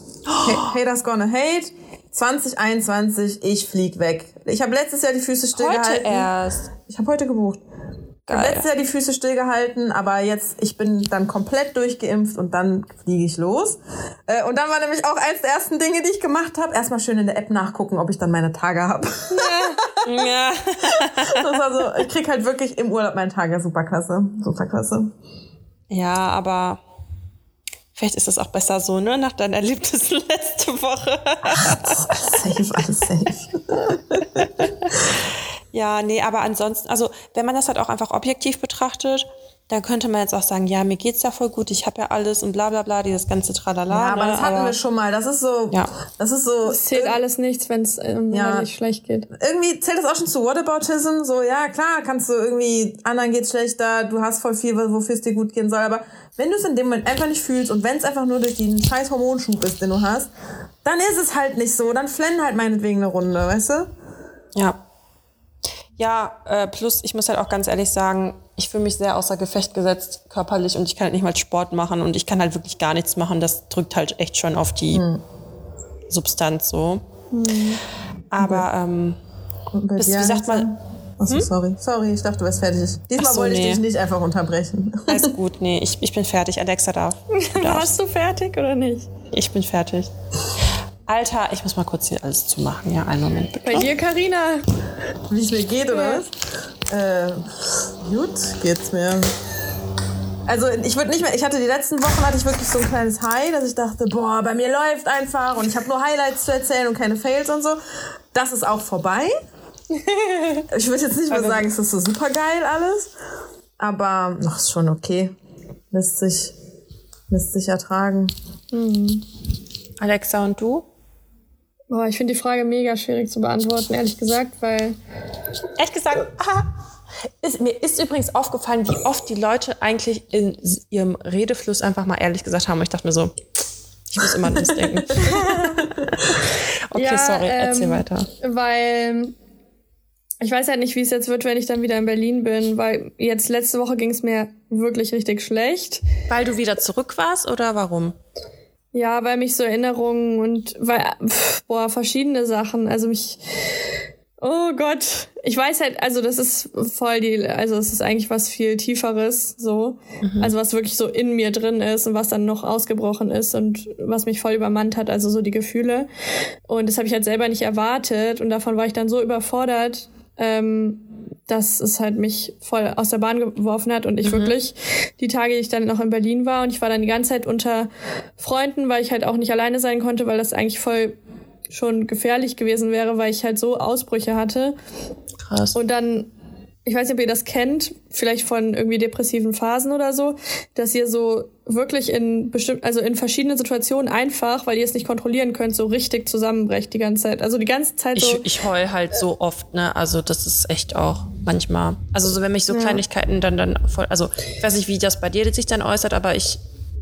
Hey, haters gonna hate. 2021, ich flieg weg. Ich habe letztes Jahr die Füße Heute stillgehalten. erst. Ich habe heute gebucht. Ich Geil. letztes Jahr die Füße stillgehalten, aber jetzt, ich bin dann komplett durchgeimpft und dann fliege ich los. Äh, und dann war nämlich auch eins der ersten Dinge, die ich gemacht habe. Erstmal schön in der App nachgucken, ob ich dann meine Tage habe. Ja. Das war so, ich krieg halt wirklich im Urlaub meine Tage. Superklasse. Superklasse. ja, aber vielleicht ist das auch besser so, ne, nach deinen Erlebnissen letzte Woche. Safe, alles safe. Ja, nee, aber ansonsten, also wenn man das halt auch einfach objektiv betrachtet, dann könnte man jetzt auch sagen, ja, mir geht's ja voll gut, ich habe ja alles und bla bla bla, dieses ganze Tralala. Ja, aber ne? das hatten wir schon mal. Das ist so, Ja. das ist so. Es zählt alles nichts, wenn es ähm, Ja. nicht schlecht geht. irgendwie zählt das auch schon zu Whataboutism. So, ja, klar, kannst du irgendwie, anderen geht's schlechter, du hast voll viel, wofür es dir gut gehen soll. Aber wenn du es in dem Moment einfach nicht fühlst und wenn es einfach nur durch den scheiß Hormonschub ist, den du hast, dann ist es halt nicht so. Dann flennen halt meinetwegen eine Runde, weißt du? Ja. Ja, äh, plus ich muss halt auch ganz ehrlich sagen, ich fühle mich sehr außer Gefecht gesetzt körperlich und ich kann halt nicht mal Sport machen und ich kann halt wirklich gar nichts machen. Das drückt halt echt schon auf die Substanz so. Aber ähm, dir, wie sagt man- Achso, sorry. Sorry, ich dachte, du wärst fertig. Diesmal so, wollte ich nee. dich nicht einfach unterbrechen. alles gut, nee, ich, ich bin fertig. Alexa darf. Du. Warst du fertig oder nicht? Ich bin fertig. Alter, ich muss mal kurz hier alles zumachen. Ja, einen Moment bitte. Bei dir, Karina. Wie es mir geht, oder was? Äh, gut, geht's mir. Also ich würde nicht mehr, ich hatte die letzten Wochen hatte ich wirklich so ein kleines High, dass ich dachte, boah, bei mir läuft einfach und ich habe nur Highlights zu erzählen und keine Fails und so. Das ist auch vorbei. Ich würde jetzt nicht mehr sagen, es ist so super geil alles, aber noch ist schon okay. Lässt sich, lässt sich ertragen. Alexa und du? Boah, ich finde die Frage mega schwierig zu beantworten, ehrlich gesagt, weil Ehrlich gesagt, aha, ist, mir ist übrigens aufgefallen, wie oft die Leute eigentlich in ihrem Redefluss einfach mal ehrlich gesagt haben. Ich dachte mir so, ich muss immer an das denken. okay, Ja, sorry, erzähl ähm, weiter. weil ich weiß halt nicht, wie es jetzt wird, wenn ich dann wieder in Berlin bin, weil jetzt letzte Woche ging es mir wirklich richtig schlecht. Weil du wieder zurück warst oder warum? Ja, weil mich so Erinnerungen und weil boah, verschiedene Sachen, also mich Oh Gott, ich weiß halt, also das ist voll die, also es ist eigentlich was viel tieferes, so, also was wirklich so in mir drin ist und was dann noch ausgebrochen ist und was mich voll übermannt hat, also so die Gefühle. Und das habe ich halt selber nicht erwartet und davon war ich dann so überfordert, ähm, dass es halt mich voll aus der Bahn geworfen hat und ich wirklich die Tage, die ich dann noch in Berlin war und ich war dann die ganze Zeit unter Freunden, weil ich halt auch nicht alleine sein konnte, weil das eigentlich voll schon gefährlich gewesen wäre, weil ich halt so Ausbrüche hatte. Krass. Und dann, ich weiß nicht, ob ihr das kennt, vielleicht von irgendwie depressiven Phasen oder so, dass ihr so wirklich in bestimmt, also in verschiedenen Situationen einfach, weil ihr es nicht kontrollieren könnt, so richtig zusammenbrecht die ganze Zeit. Also die ganze Zeit so. Ich, ich heul halt so oft, ne? Also das ist echt auch manchmal. Also so wenn mich so Kleinigkeiten dann dann voll. Also ich weiß nicht, wie das bei dir sich dann äußert, aber ich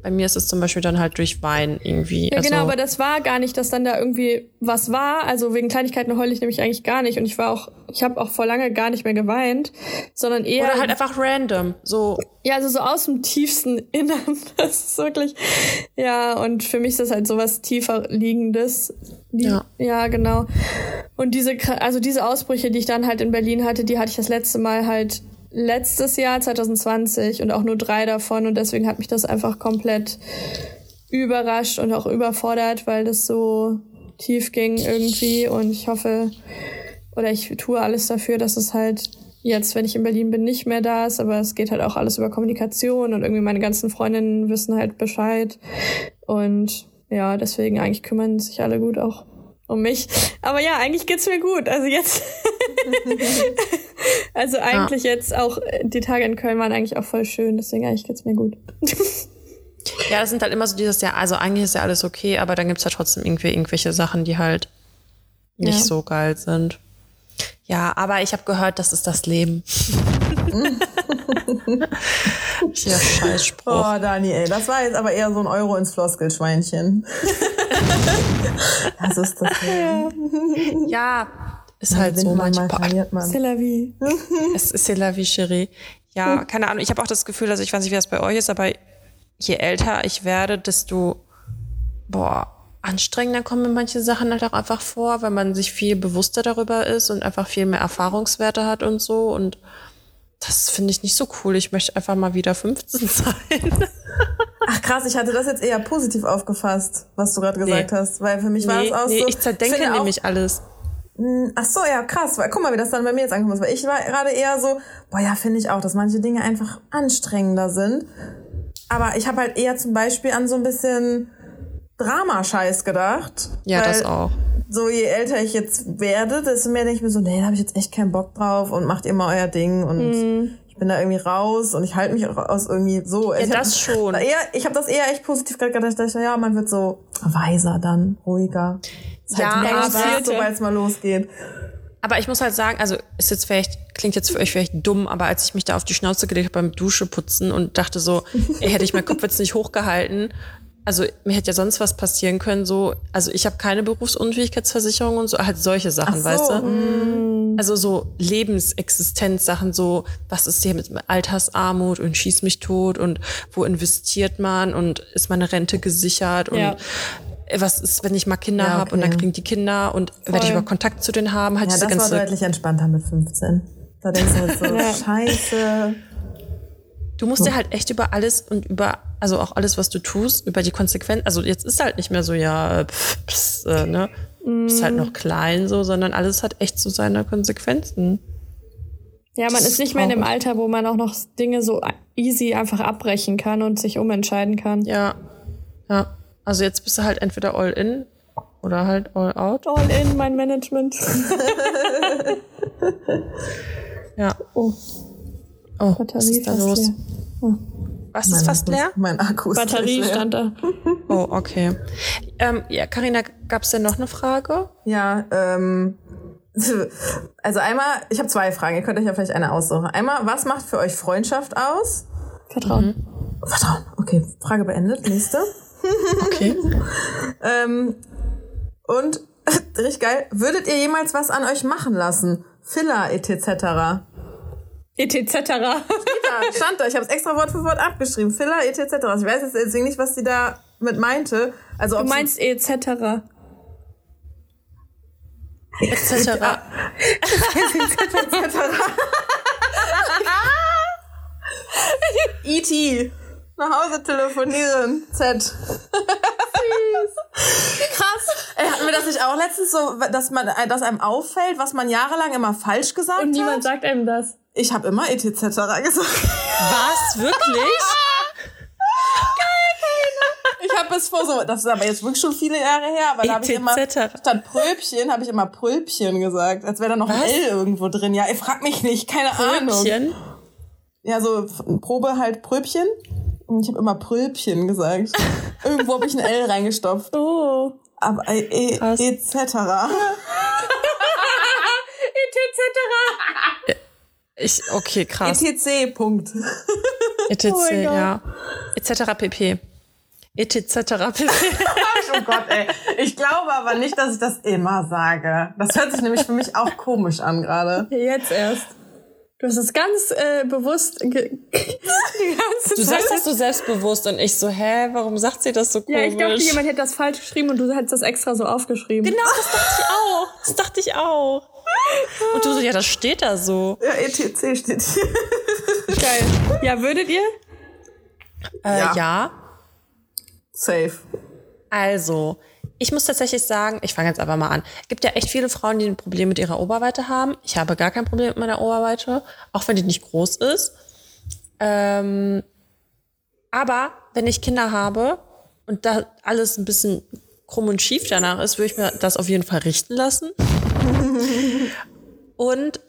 bei mir ist es zum Beispiel dann halt durch Wein irgendwie. Ja, also, genau, aber das war gar nicht, dass dann da irgendwie was war. Also wegen Kleinigkeiten heule ich nämlich eigentlich gar nicht. Und ich war auch, ich habe auch vor lange gar nicht mehr geweint, sondern eher. Oder halt einfach random. So, Ja, also so aus dem tiefsten Innern. Das ist wirklich. Ja, und für mich ist das halt so was tiefer liegendes. Die, Ja. ja, genau. Und diese, also diese Ausbrüche, die ich dann halt in Berlin hatte, die hatte ich das letzte Mal halt letztes Jahr, 2020, und auch nur drei davon. Und deswegen hat mich das einfach komplett überrascht und auch überfordert, weil das so tief ging irgendwie. Und ich hoffe, oder ich tue alles dafür, dass es halt jetzt, wenn ich in Berlin bin, nicht mehr da ist, aber es geht halt auch alles über Kommunikation und irgendwie meine ganzen Freundinnen wissen halt Bescheid. Und ja, deswegen eigentlich kümmern sich alle gut auch um mich. Aber ja, eigentlich geht's mir gut. Also jetzt. also eigentlich jetzt auch äh, die Tage in Köln waren eigentlich auch voll schön, deswegen eigentlich geht's mir gut. ja, das sind halt immer so dieses Jahr, also eigentlich ist ja alles okay, aber dann gibt's ja trotzdem irgendwie irgendwelche Sachen, die halt nicht Ja. so geil sind. Ja, aber ich habe gehört, das ist das Leben. Hier Scheißspruch. Oh, Dani, ey, das war jetzt aber eher so ein Euro ins Floskelschweinchen. das ist das. Ja, ist halt so manchmal. mal verliert man. C'est la vie. Es ist c'est la vie chérie. Ja, keine Ahnung. Ich habe auch das Gefühl, also ich weiß nicht, wie das bei euch ist, aber je älter ich werde, desto boah, anstrengender kommen mir manche Sachen halt auch einfach vor, weil man sich viel bewusster darüber ist und einfach viel mehr Erfahrungswerte hat und so. Und das finde ich nicht so cool. Ich möchte einfach mal wieder 15 sein. Ach krass, ich hatte das jetzt eher positiv aufgefasst, was du gerade gesagt Nee. hast. Weil für mich war nee, das auch nee, so. ich zerdenke auch- nämlich alles. Ach so, ja, krass. Weil, guck mal, wie das dann bei mir jetzt angekommen ist. Weil ich war gerade eher so, boah, ja, finde ich auch, dass manche Dinge einfach anstrengender sind. Aber ich habe halt eher zum Beispiel an so ein bisschen Dramascheiß gedacht. Ja, das auch. So, je älter ich jetzt werde, desto mehr denke ich mir so, nee, da habe ich jetzt echt keinen Bock drauf und macht ihr mal euer Ding und Mhm. ich bin da irgendwie raus und ich halte mich auch aus irgendwie so. Ja, ich das hab, schon. Eher, ich habe das eher echt positiv gerade gedacht. Ich dachte, ja, man wird so weiser dann, ruhiger. Ist Ja, halt aber- sobald es mal losgeht. Aber ich muss halt sagen, also ist jetzt vielleicht, klingt jetzt für euch vielleicht dumm, aber als ich mich da auf die Schnauze gelegt habe beim Duscheputzen und dachte so, ey, hätte ich meinen Kopf jetzt nicht hochgehalten, also mir hätte ja sonst was passieren können, so, also ich habe keine Berufsunfähigkeitsversicherung und so, halt solche Sachen, Ach so, weißt du? mm. Also so Lebensexistenzsachen, so, was ist hier mit Altersarmut und schieß mich tot und wo investiert man und ist meine Rente gesichert und Ja. was ist, wenn ich mal Kinder Ja, habe und dann okay. kriegen die Kinder und werde ich Voll. über Kontakt zu denen haben, halt Ja, das war deutlich entspannter mit 15. Da denkst du jetzt so, scheiße. Du musst dir halt echt über alles und über, also auch alles, was du tust, über die Konsequenzen, also jetzt ist halt nicht mehr so, ja, pff, pss, äh, ne, bist halt noch klein so, sondern alles hat echt so seine Konsequenzen. Ja, man Das ist nicht mehr in dem. Alter, wo man auch noch Dinge so easy einfach abbrechen kann und sich umentscheiden kann. Ja, ja. Also jetzt bist du halt entweder all in oder halt all out. All in, mein Management. Ja. Oh, Oh, was Batterie ist da fast los? leer. Was ist fast leer? Mein Akku ist Batterie leer. stand da. Oh, okay. Ähm, ja, Carina, gab's denn noch eine Frage? Ja, ähm, also einmal, ich habe zwei Fragen, ihr könnt euch ja vielleicht eine aussuchen. Einmal, was macht für euch Freundschaft aus? Vertrauen. Vertrauen. Okay, Frage beendet. Nächste. Okay. Ähm, und richtig geil, würdet ihr jemals was an euch machen lassen? Filler etc. etc. Ja, stand da. Ich habe es extra Wort für Wort abgeschrieben. Filler etc. Ich weiß jetzt deswegen nicht, was sie da mit meinte. Also Du meinst etc. Etc. E.T. E Nach Hause telefonieren. Z. Krass. Ey, hatten wir das nicht auch letztens so, dass man, dass einem auffällt, was man jahrelang immer falsch gesagt Und niemand hat? sagt einem das. Ich habe immer etc. gesagt. Was? Wirklich? Ich habe es vor so, das ist aber jetzt wirklich schon viele Jahre her, aber da habe ich immer etc.. statt Pröbchen habe ich immer Prölpchen gesagt, als wäre da noch ein? L irgendwo drin. Ja, ich frag mich nicht, keine Ahnung. Pröbchen? Ja, so Probe halt Pröbchen. Und ich habe immer Prölpchen gesagt. Irgendwo habe ich ein L reingestopft. Oh. Aber äh, e, Krass. etc. etc. Ich, okay, krass. etc. Punkt. etc. Oh ja. Etc. pp. Etc. pp. Oh Gott, ey. Ich glaube aber nicht, dass ich das immer sage. Das hört sich nämlich für mich auch komisch an gerade. Jetzt erst. Du hast es ganz äh, bewusst ge die ganze Du sagst das so selbstbewusst und ich so, hä, warum sagt sie das so komisch? Ja, ich dachte, jemand hätte das falsch geschrieben und du hättest das extra so aufgeschrieben. Genau, das dachte ich auch. Das dachte ich auch. Und du so, ja, das steht da so. Ja, ETC steht hier. Geil. Ja, würdet ihr? Äh, Ja. ja. Safe. Also, ich muss tatsächlich sagen, ich fange jetzt aber mal an. Gibt ja echt viele Frauen, die ein Problem mit ihrer Oberweite haben. Ich habe gar kein Problem mit meiner Oberweite, auch wenn die nicht groß ist. Ähm, aber wenn ich Kinder habe und da alles ein bisschen krumm und schief danach ist, würde ich mir das auf jeden Fall richten lassen. und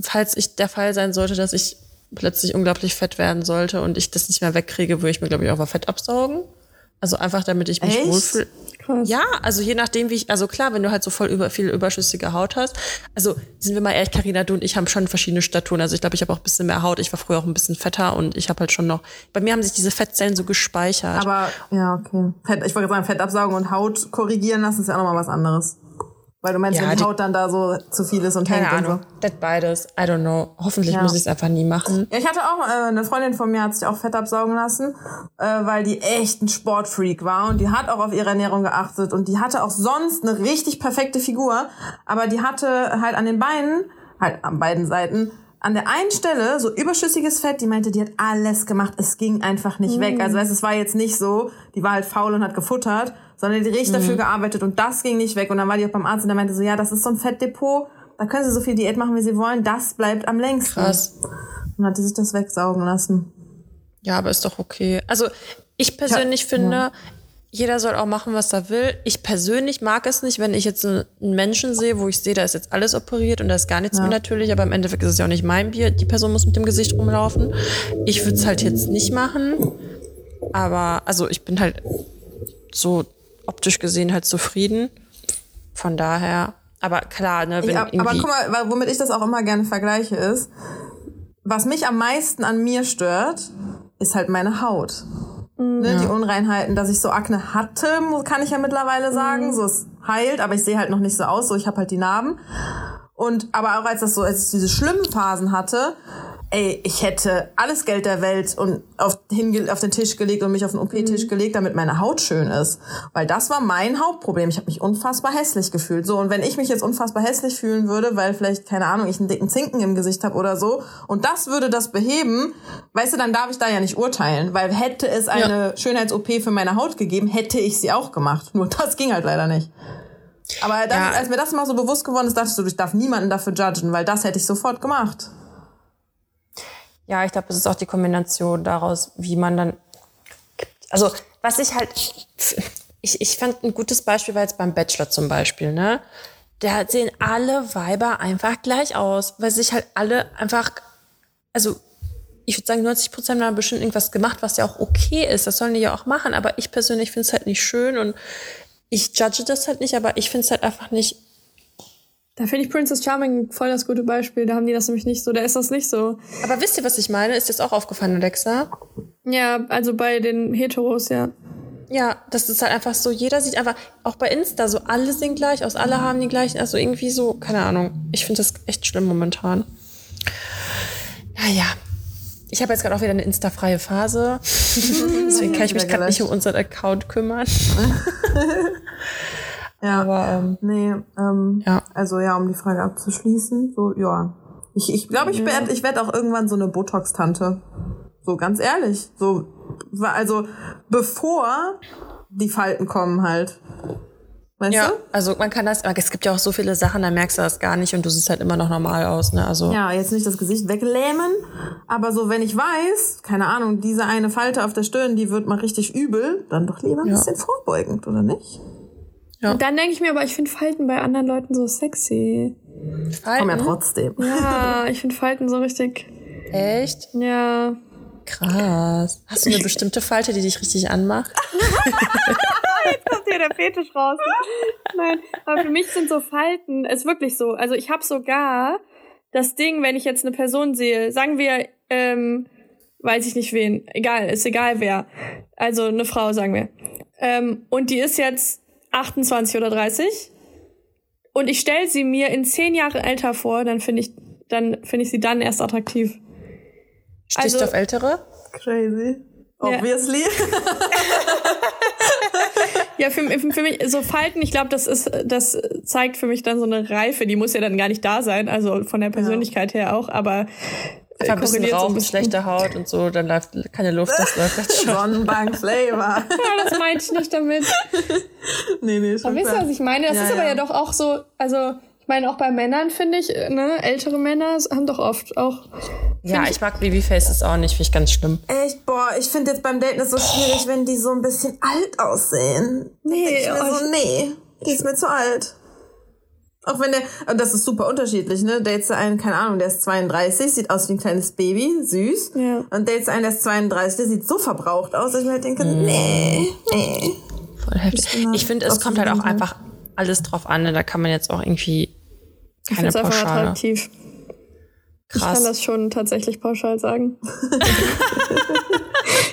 falls ich der Fall sein sollte, dass ich plötzlich unglaublich fett werden sollte und ich das nicht mehr wegkriege, würde ich mir, glaube ich, auch mal Fett absaugen. Also einfach, damit ich mich Echt? wohlfühle. Krass. Ja, also je nachdem, wie ich, also klar, wenn du halt so voll über viel überschüssige Haut hast. Also sind wir mal ehrlich, Carina, du und ich haben schon verschiedene Staturen. Also ich glaube, ich habe auch ein bisschen mehr Haut. Ich war früher auch ein bisschen fetter und ich habe halt schon noch. Bei mir haben sich diese Fettzellen so gespeichert. Aber, ja, okay. Fett, ich wollte sagen, Fett absaugen und Haut korrigieren lassen ist ja auch nochmal was anderes. Weil du meinst, Ja, wenn die Haut dann da so zu viel ist und Keine hängt Ahnung. und so. Das beides. I don't know. Hoffentlich Ja. muss ich es einfach nie machen. Ja, ich hatte auch, äh, eine Freundin von mir hat sich auch Fett absaugen lassen, äh, weil die echt ein Sportfreak war und die hat auch auf ihre Ernährung geachtet und die hatte auch sonst eine richtig perfekte Figur, aber die hatte halt an den Beinen, halt an beiden Seiten, an der einen Stelle so überschüssiges Fett, die meinte, die hat alles gemacht, es ging einfach nicht weg. Also weißt, es war jetzt nicht so, die war halt faul und hat gefuttert, sondern die richtig dafür gearbeitet und das ging nicht weg. Und dann war die auch beim Arzt und der meinte so, ja, das ist so ein Fettdepot, da können sie so viel Diät machen, wie sie wollen, das bleibt am längsten. Krass. Und hat die sich das wegsaugen lassen. Ja, aber ist doch okay. Also ich persönlich Ja, finde, jeder soll auch machen, was er will. Ich persönlich mag es nicht, wenn ich jetzt einen Menschen sehe, wo ich sehe, da ist jetzt alles operiert und da ist gar nichts ja. mehr natürlich, aber im Endeffekt ist es ja auch nicht mein Bier. Die Person muss mit dem Gesicht rumlaufen. Ich würde es halt jetzt nicht machen. Aber, also ich bin halt so optisch gesehen halt zufrieden. Von daher, aber klar, ne, wenn ja, Aber guck mal, womit ich das auch immer gerne vergleiche, ist, was mich am meisten an mir stört, ist halt meine Haut. Ne, ja. Die Unreinheiten, dass ich so Akne hatte, kann ich ja mittlerweile sagen. Mhm. So es heilt, aber ich sehe halt noch nicht so aus. So ich habe halt die Narben. Und aber auch als das so, als ich diese schlimmen Phasen hatte, ey, ich hätte alles Geld der Welt und auf, hinge auf den Tisch gelegt und mich auf den OP-Tisch mhm. gelegt, damit meine Haut schön ist. Weil das war mein Hauptproblem. Ich habe mich unfassbar hässlich gefühlt. So, und wenn ich mich jetzt unfassbar hässlich fühlen würde, weil vielleicht, keine Ahnung, ich einen dicken Zinken im Gesicht habe oder so, und das würde das beheben, weißt du, dann darf ich da ja nicht urteilen. Weil hätte es eine ja. Schönheits-OP für meine Haut gegeben, hätte ich sie auch gemacht. Nur das ging halt leider nicht. Aber das, ja. als mir das mal so bewusst geworden ist, dachte ich so, ich darf niemanden dafür judgen, weil das hätte ich sofort gemacht. Ja, ich glaube, es ist auch die Kombination daraus, wie man dann. Also, was ich halt. Ich, ich fand ein gutes Beispiel war jetzt beim Bachelor zum Beispiel, ne? Da sehen alle Weiber einfach gleich aus, weil sich halt alle einfach. Also, ich würde sagen, 90 Prozent haben bestimmt irgendwas gemacht, was ja auch okay ist. Das sollen die ja auch machen. Aber ich persönlich finde es halt nicht schön und ich judge das halt nicht, aber ich finde es halt einfach nicht da finde ich Princess Charming voll das gute Beispiel. Da haben die das nämlich nicht so. Da ist das nicht so. Aber wisst ihr, was ich meine? Ist das auch aufgefallen, Alexa? Ja, also bei den Heteros, ja. Ja, das ist halt einfach so, jeder sieht einfach, auch bei Insta, so alle sehen gleich aus, alle haben die gleichen, also irgendwie so, keine Ahnung. Ich finde das echt schlimm momentan. Naja, ich habe jetzt gerade auch wieder eine Insta-freie Phase. Deswegen kann ich mich gerade nicht um unseren Account kümmern. Ja, aber ähm, nee, ähm, ja. also ja, um die Frage abzuschließen, so ja. Ich ich, glaube, ich ja. werde ich werd auch irgendwann so eine Botox-Tante. So ganz ehrlich, so also bevor die Falten kommen halt. Weißt ja, du? also man kann das, es gibt ja auch so viele Sachen, da merkst du das gar nicht und du siehst halt immer noch normal aus, ne? Also ja, jetzt nicht das Gesicht weglähmen, aber so wenn ich weiß, keine Ahnung, diese eine Falte auf der Stirn, die wird mal richtig übel, dann doch lieber ein ja. bisschen vorbeugend, oder nicht? Ja. Dann denke ich mir aber, ich finde Falten bei anderen Leuten so sexy. Falten? Komm ja trotzdem. Ja, ich finde Falten so richtig. Echt? Ja. Krass. Hast du eine bestimmte Falte, die dich richtig anmacht? Jetzt kommt hier der Fetisch raus. Nein, aber für mich sind so Falten, ist wirklich so. Also ich habe sogar das Ding, wenn ich jetzt eine Person sehe, sagen wir, ähm, weiß ich nicht wen, egal, ist egal wer. Also eine Frau, sagen wir. Ähm, und die ist jetzt 28 oder 30 und ich stelle sie mir in zehn Jahre älter vor, dann finde ich, dann finde ich sie dann erst attraktiv. Stichst also, auf Ältere? Crazy. Obviously. ja, für, für, mich, so Falten, ich glaube, das ist, das zeigt für mich dann so eine Reife, die muss ja dann gar nicht da sein, also von der Persönlichkeit ja. her auch, aber Bisschen Rauch, so schlechte Haut und so, dann läuft keine Luft, das läuft jetzt schon. Sonnenbank Flavor. ja, das meinte ich nicht damit. nee, nee, schon Aber wisst ihr, was ich meine? Das ja, ist aber ja. ja doch auch so, also ich meine, auch bei Männern finde ich, ne, ältere Männer haben doch oft auch. Ja, ich, ich mag Babyfaces auch nicht, finde ich ganz schlimm. Echt, boah, ich finde jetzt beim Daten ist so schwierig, wenn die so ein bisschen alt aussehen. Nee, ich oh, so, nee, die ist mir zu alt. Auch wenn der, und das ist super unterschiedlich, ne? Dates einen, keine Ahnung, der ist 32, sieht aus wie ein kleines Baby, süß. Ja. Und dates einen, der ist 32, der sieht so verbraucht aus, dass ich mir halt denke, mm. nee, nee. Voll heftig. Ich finde, es kommt halt auch einfach alles drauf an, ne? Da kann man jetzt auch irgendwie keine ich Pauschale. Einfach attraktiv. Krass. Ich kann das schon tatsächlich pauschal sagen.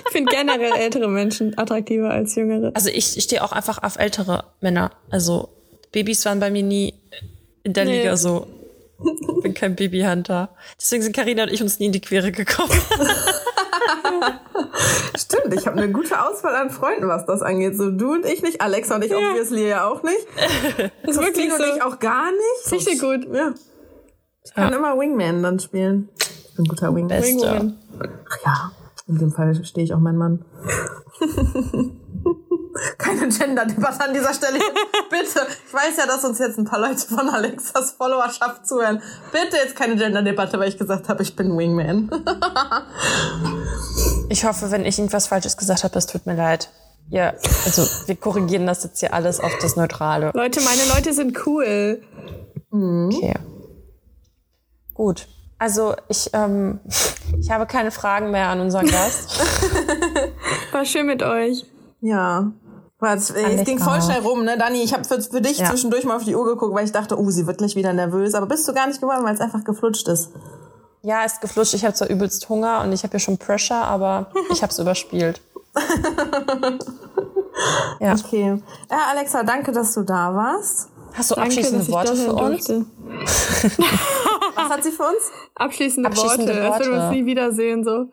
ich finde generell ältere Menschen attraktiver als jüngere. Also ich, ich stehe auch einfach auf ältere Männer. Also Babys waren bei mir nie in der nee. Liga so. Ich bin kein Babyhunter. Deswegen sind Karina und ich uns nie in die Quere gekommen. Stimmt, ich habe eine gute Auswahl an Freunden, was das angeht. So du und ich nicht, Alexa und ich ja. obviously ja auch nicht. Das ist wirklich so. und ich auch gar nicht. Richtig gut. Ja. Ich kann ja. immer Wingman dann spielen. Ich bin ein guter Wingman. Wingman. Ach ja, in dem Fall stehe ich auch mein Mann. Keine Gender-Debatte an dieser Stelle. Bitte. Ich weiß ja, dass uns jetzt ein paar Leute von Alexas Followerschaft zuhören. Bitte jetzt keine Gender-Debatte, weil ich gesagt habe, ich bin Wingman. ich hoffe, wenn ich irgendwas Falsches gesagt habe, es tut mir leid. ja, also wir korrigieren das jetzt hier alles auf das Neutrale. Leute, meine Leute sind cool. Okay. Gut. Also ich, ähm, ich habe keine Fragen mehr an unseren Gast. War schön mit euch. Ja. Es, es ging voll schnell rum, ne, Dani? Ich habe für, für dich ja. zwischendurch mal auf die Uhr geguckt, weil ich dachte, oh, sie wird gleich wieder nervös. Aber bist du gar nicht geworden, weil es einfach geflutscht ist. Ja, ist geflutscht. Ich habe zwar übelst Hunger und ich habe hier schon Pressure, aber ich habe es überspielt. ja. Okay. Ja, Alexa, danke, dass du da warst. Hast du danke, abschließende Worte für uns? Was hat sie für uns? Abschließende, abschließende Worte. Worte. Als wir uns nie wiedersehen, so.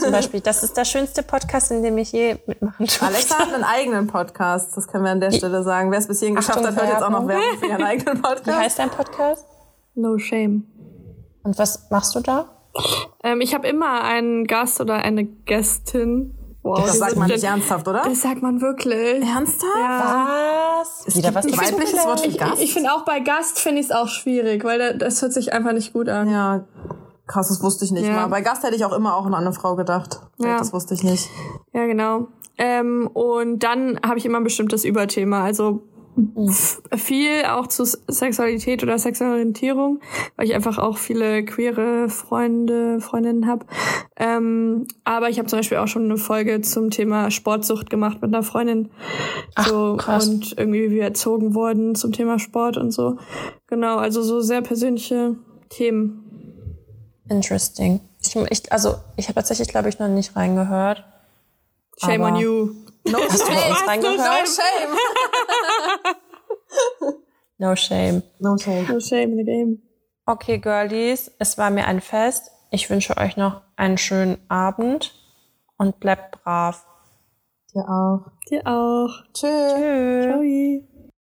Zum Beispiel, das ist der schönste Podcast, in dem ich je mitmachen durfte. Alexa hat einen eigenen Podcast, das können wir an der Stelle sagen. Wer es bis hierhin geschafft hat, hört jetzt auch noch Werbung für ihren eigenen Podcast. Wie heißt dein Podcast? No Shame. Und was machst du da? Ähm, ich habe immer einen Gast oder eine Gästin. Wow, das sagt man nicht ernsthaft, oder? Das sagt man wirklich. Ernsthaft? Ja. Was? Es Wieder was weibliches Wort für Gast? Ich, ich finde auch bei Gast finde ich es auch schwierig, weil das hört sich einfach nicht gut an. Ja. Krass, das wusste ich nicht ja. mal. Bei Gast hätte ich auch immer auch an eine Frau gedacht. Ja. Das wusste ich nicht. Ja, genau. Ähm, und dann habe ich immer ein bestimmtes Überthema. Also viel auch zu Sexualität oder Sexualorientierung, weil ich einfach auch viele queere Freunde, Freundinnen habe. Ähm, aber ich habe zum Beispiel auch schon eine Folge zum Thema Sportsucht gemacht mit einer Freundin. Ach, so krass. und irgendwie wie wir erzogen wurden zum Thema Sport und so. Genau, also so sehr persönliche Themen. Interesting. Ich, ich, also ich habe tatsächlich, glaube ich, noch nicht reingehört. Shame on you. No Hast du bei uns reingehört? No shame. No shame. No shame. No shame in the game. Okay, Girlies, es war mir ein Fest. Ich wünsche euch noch einen schönen Abend und bleibt brav. Dir auch. Dir auch. Tschüss. Ciao.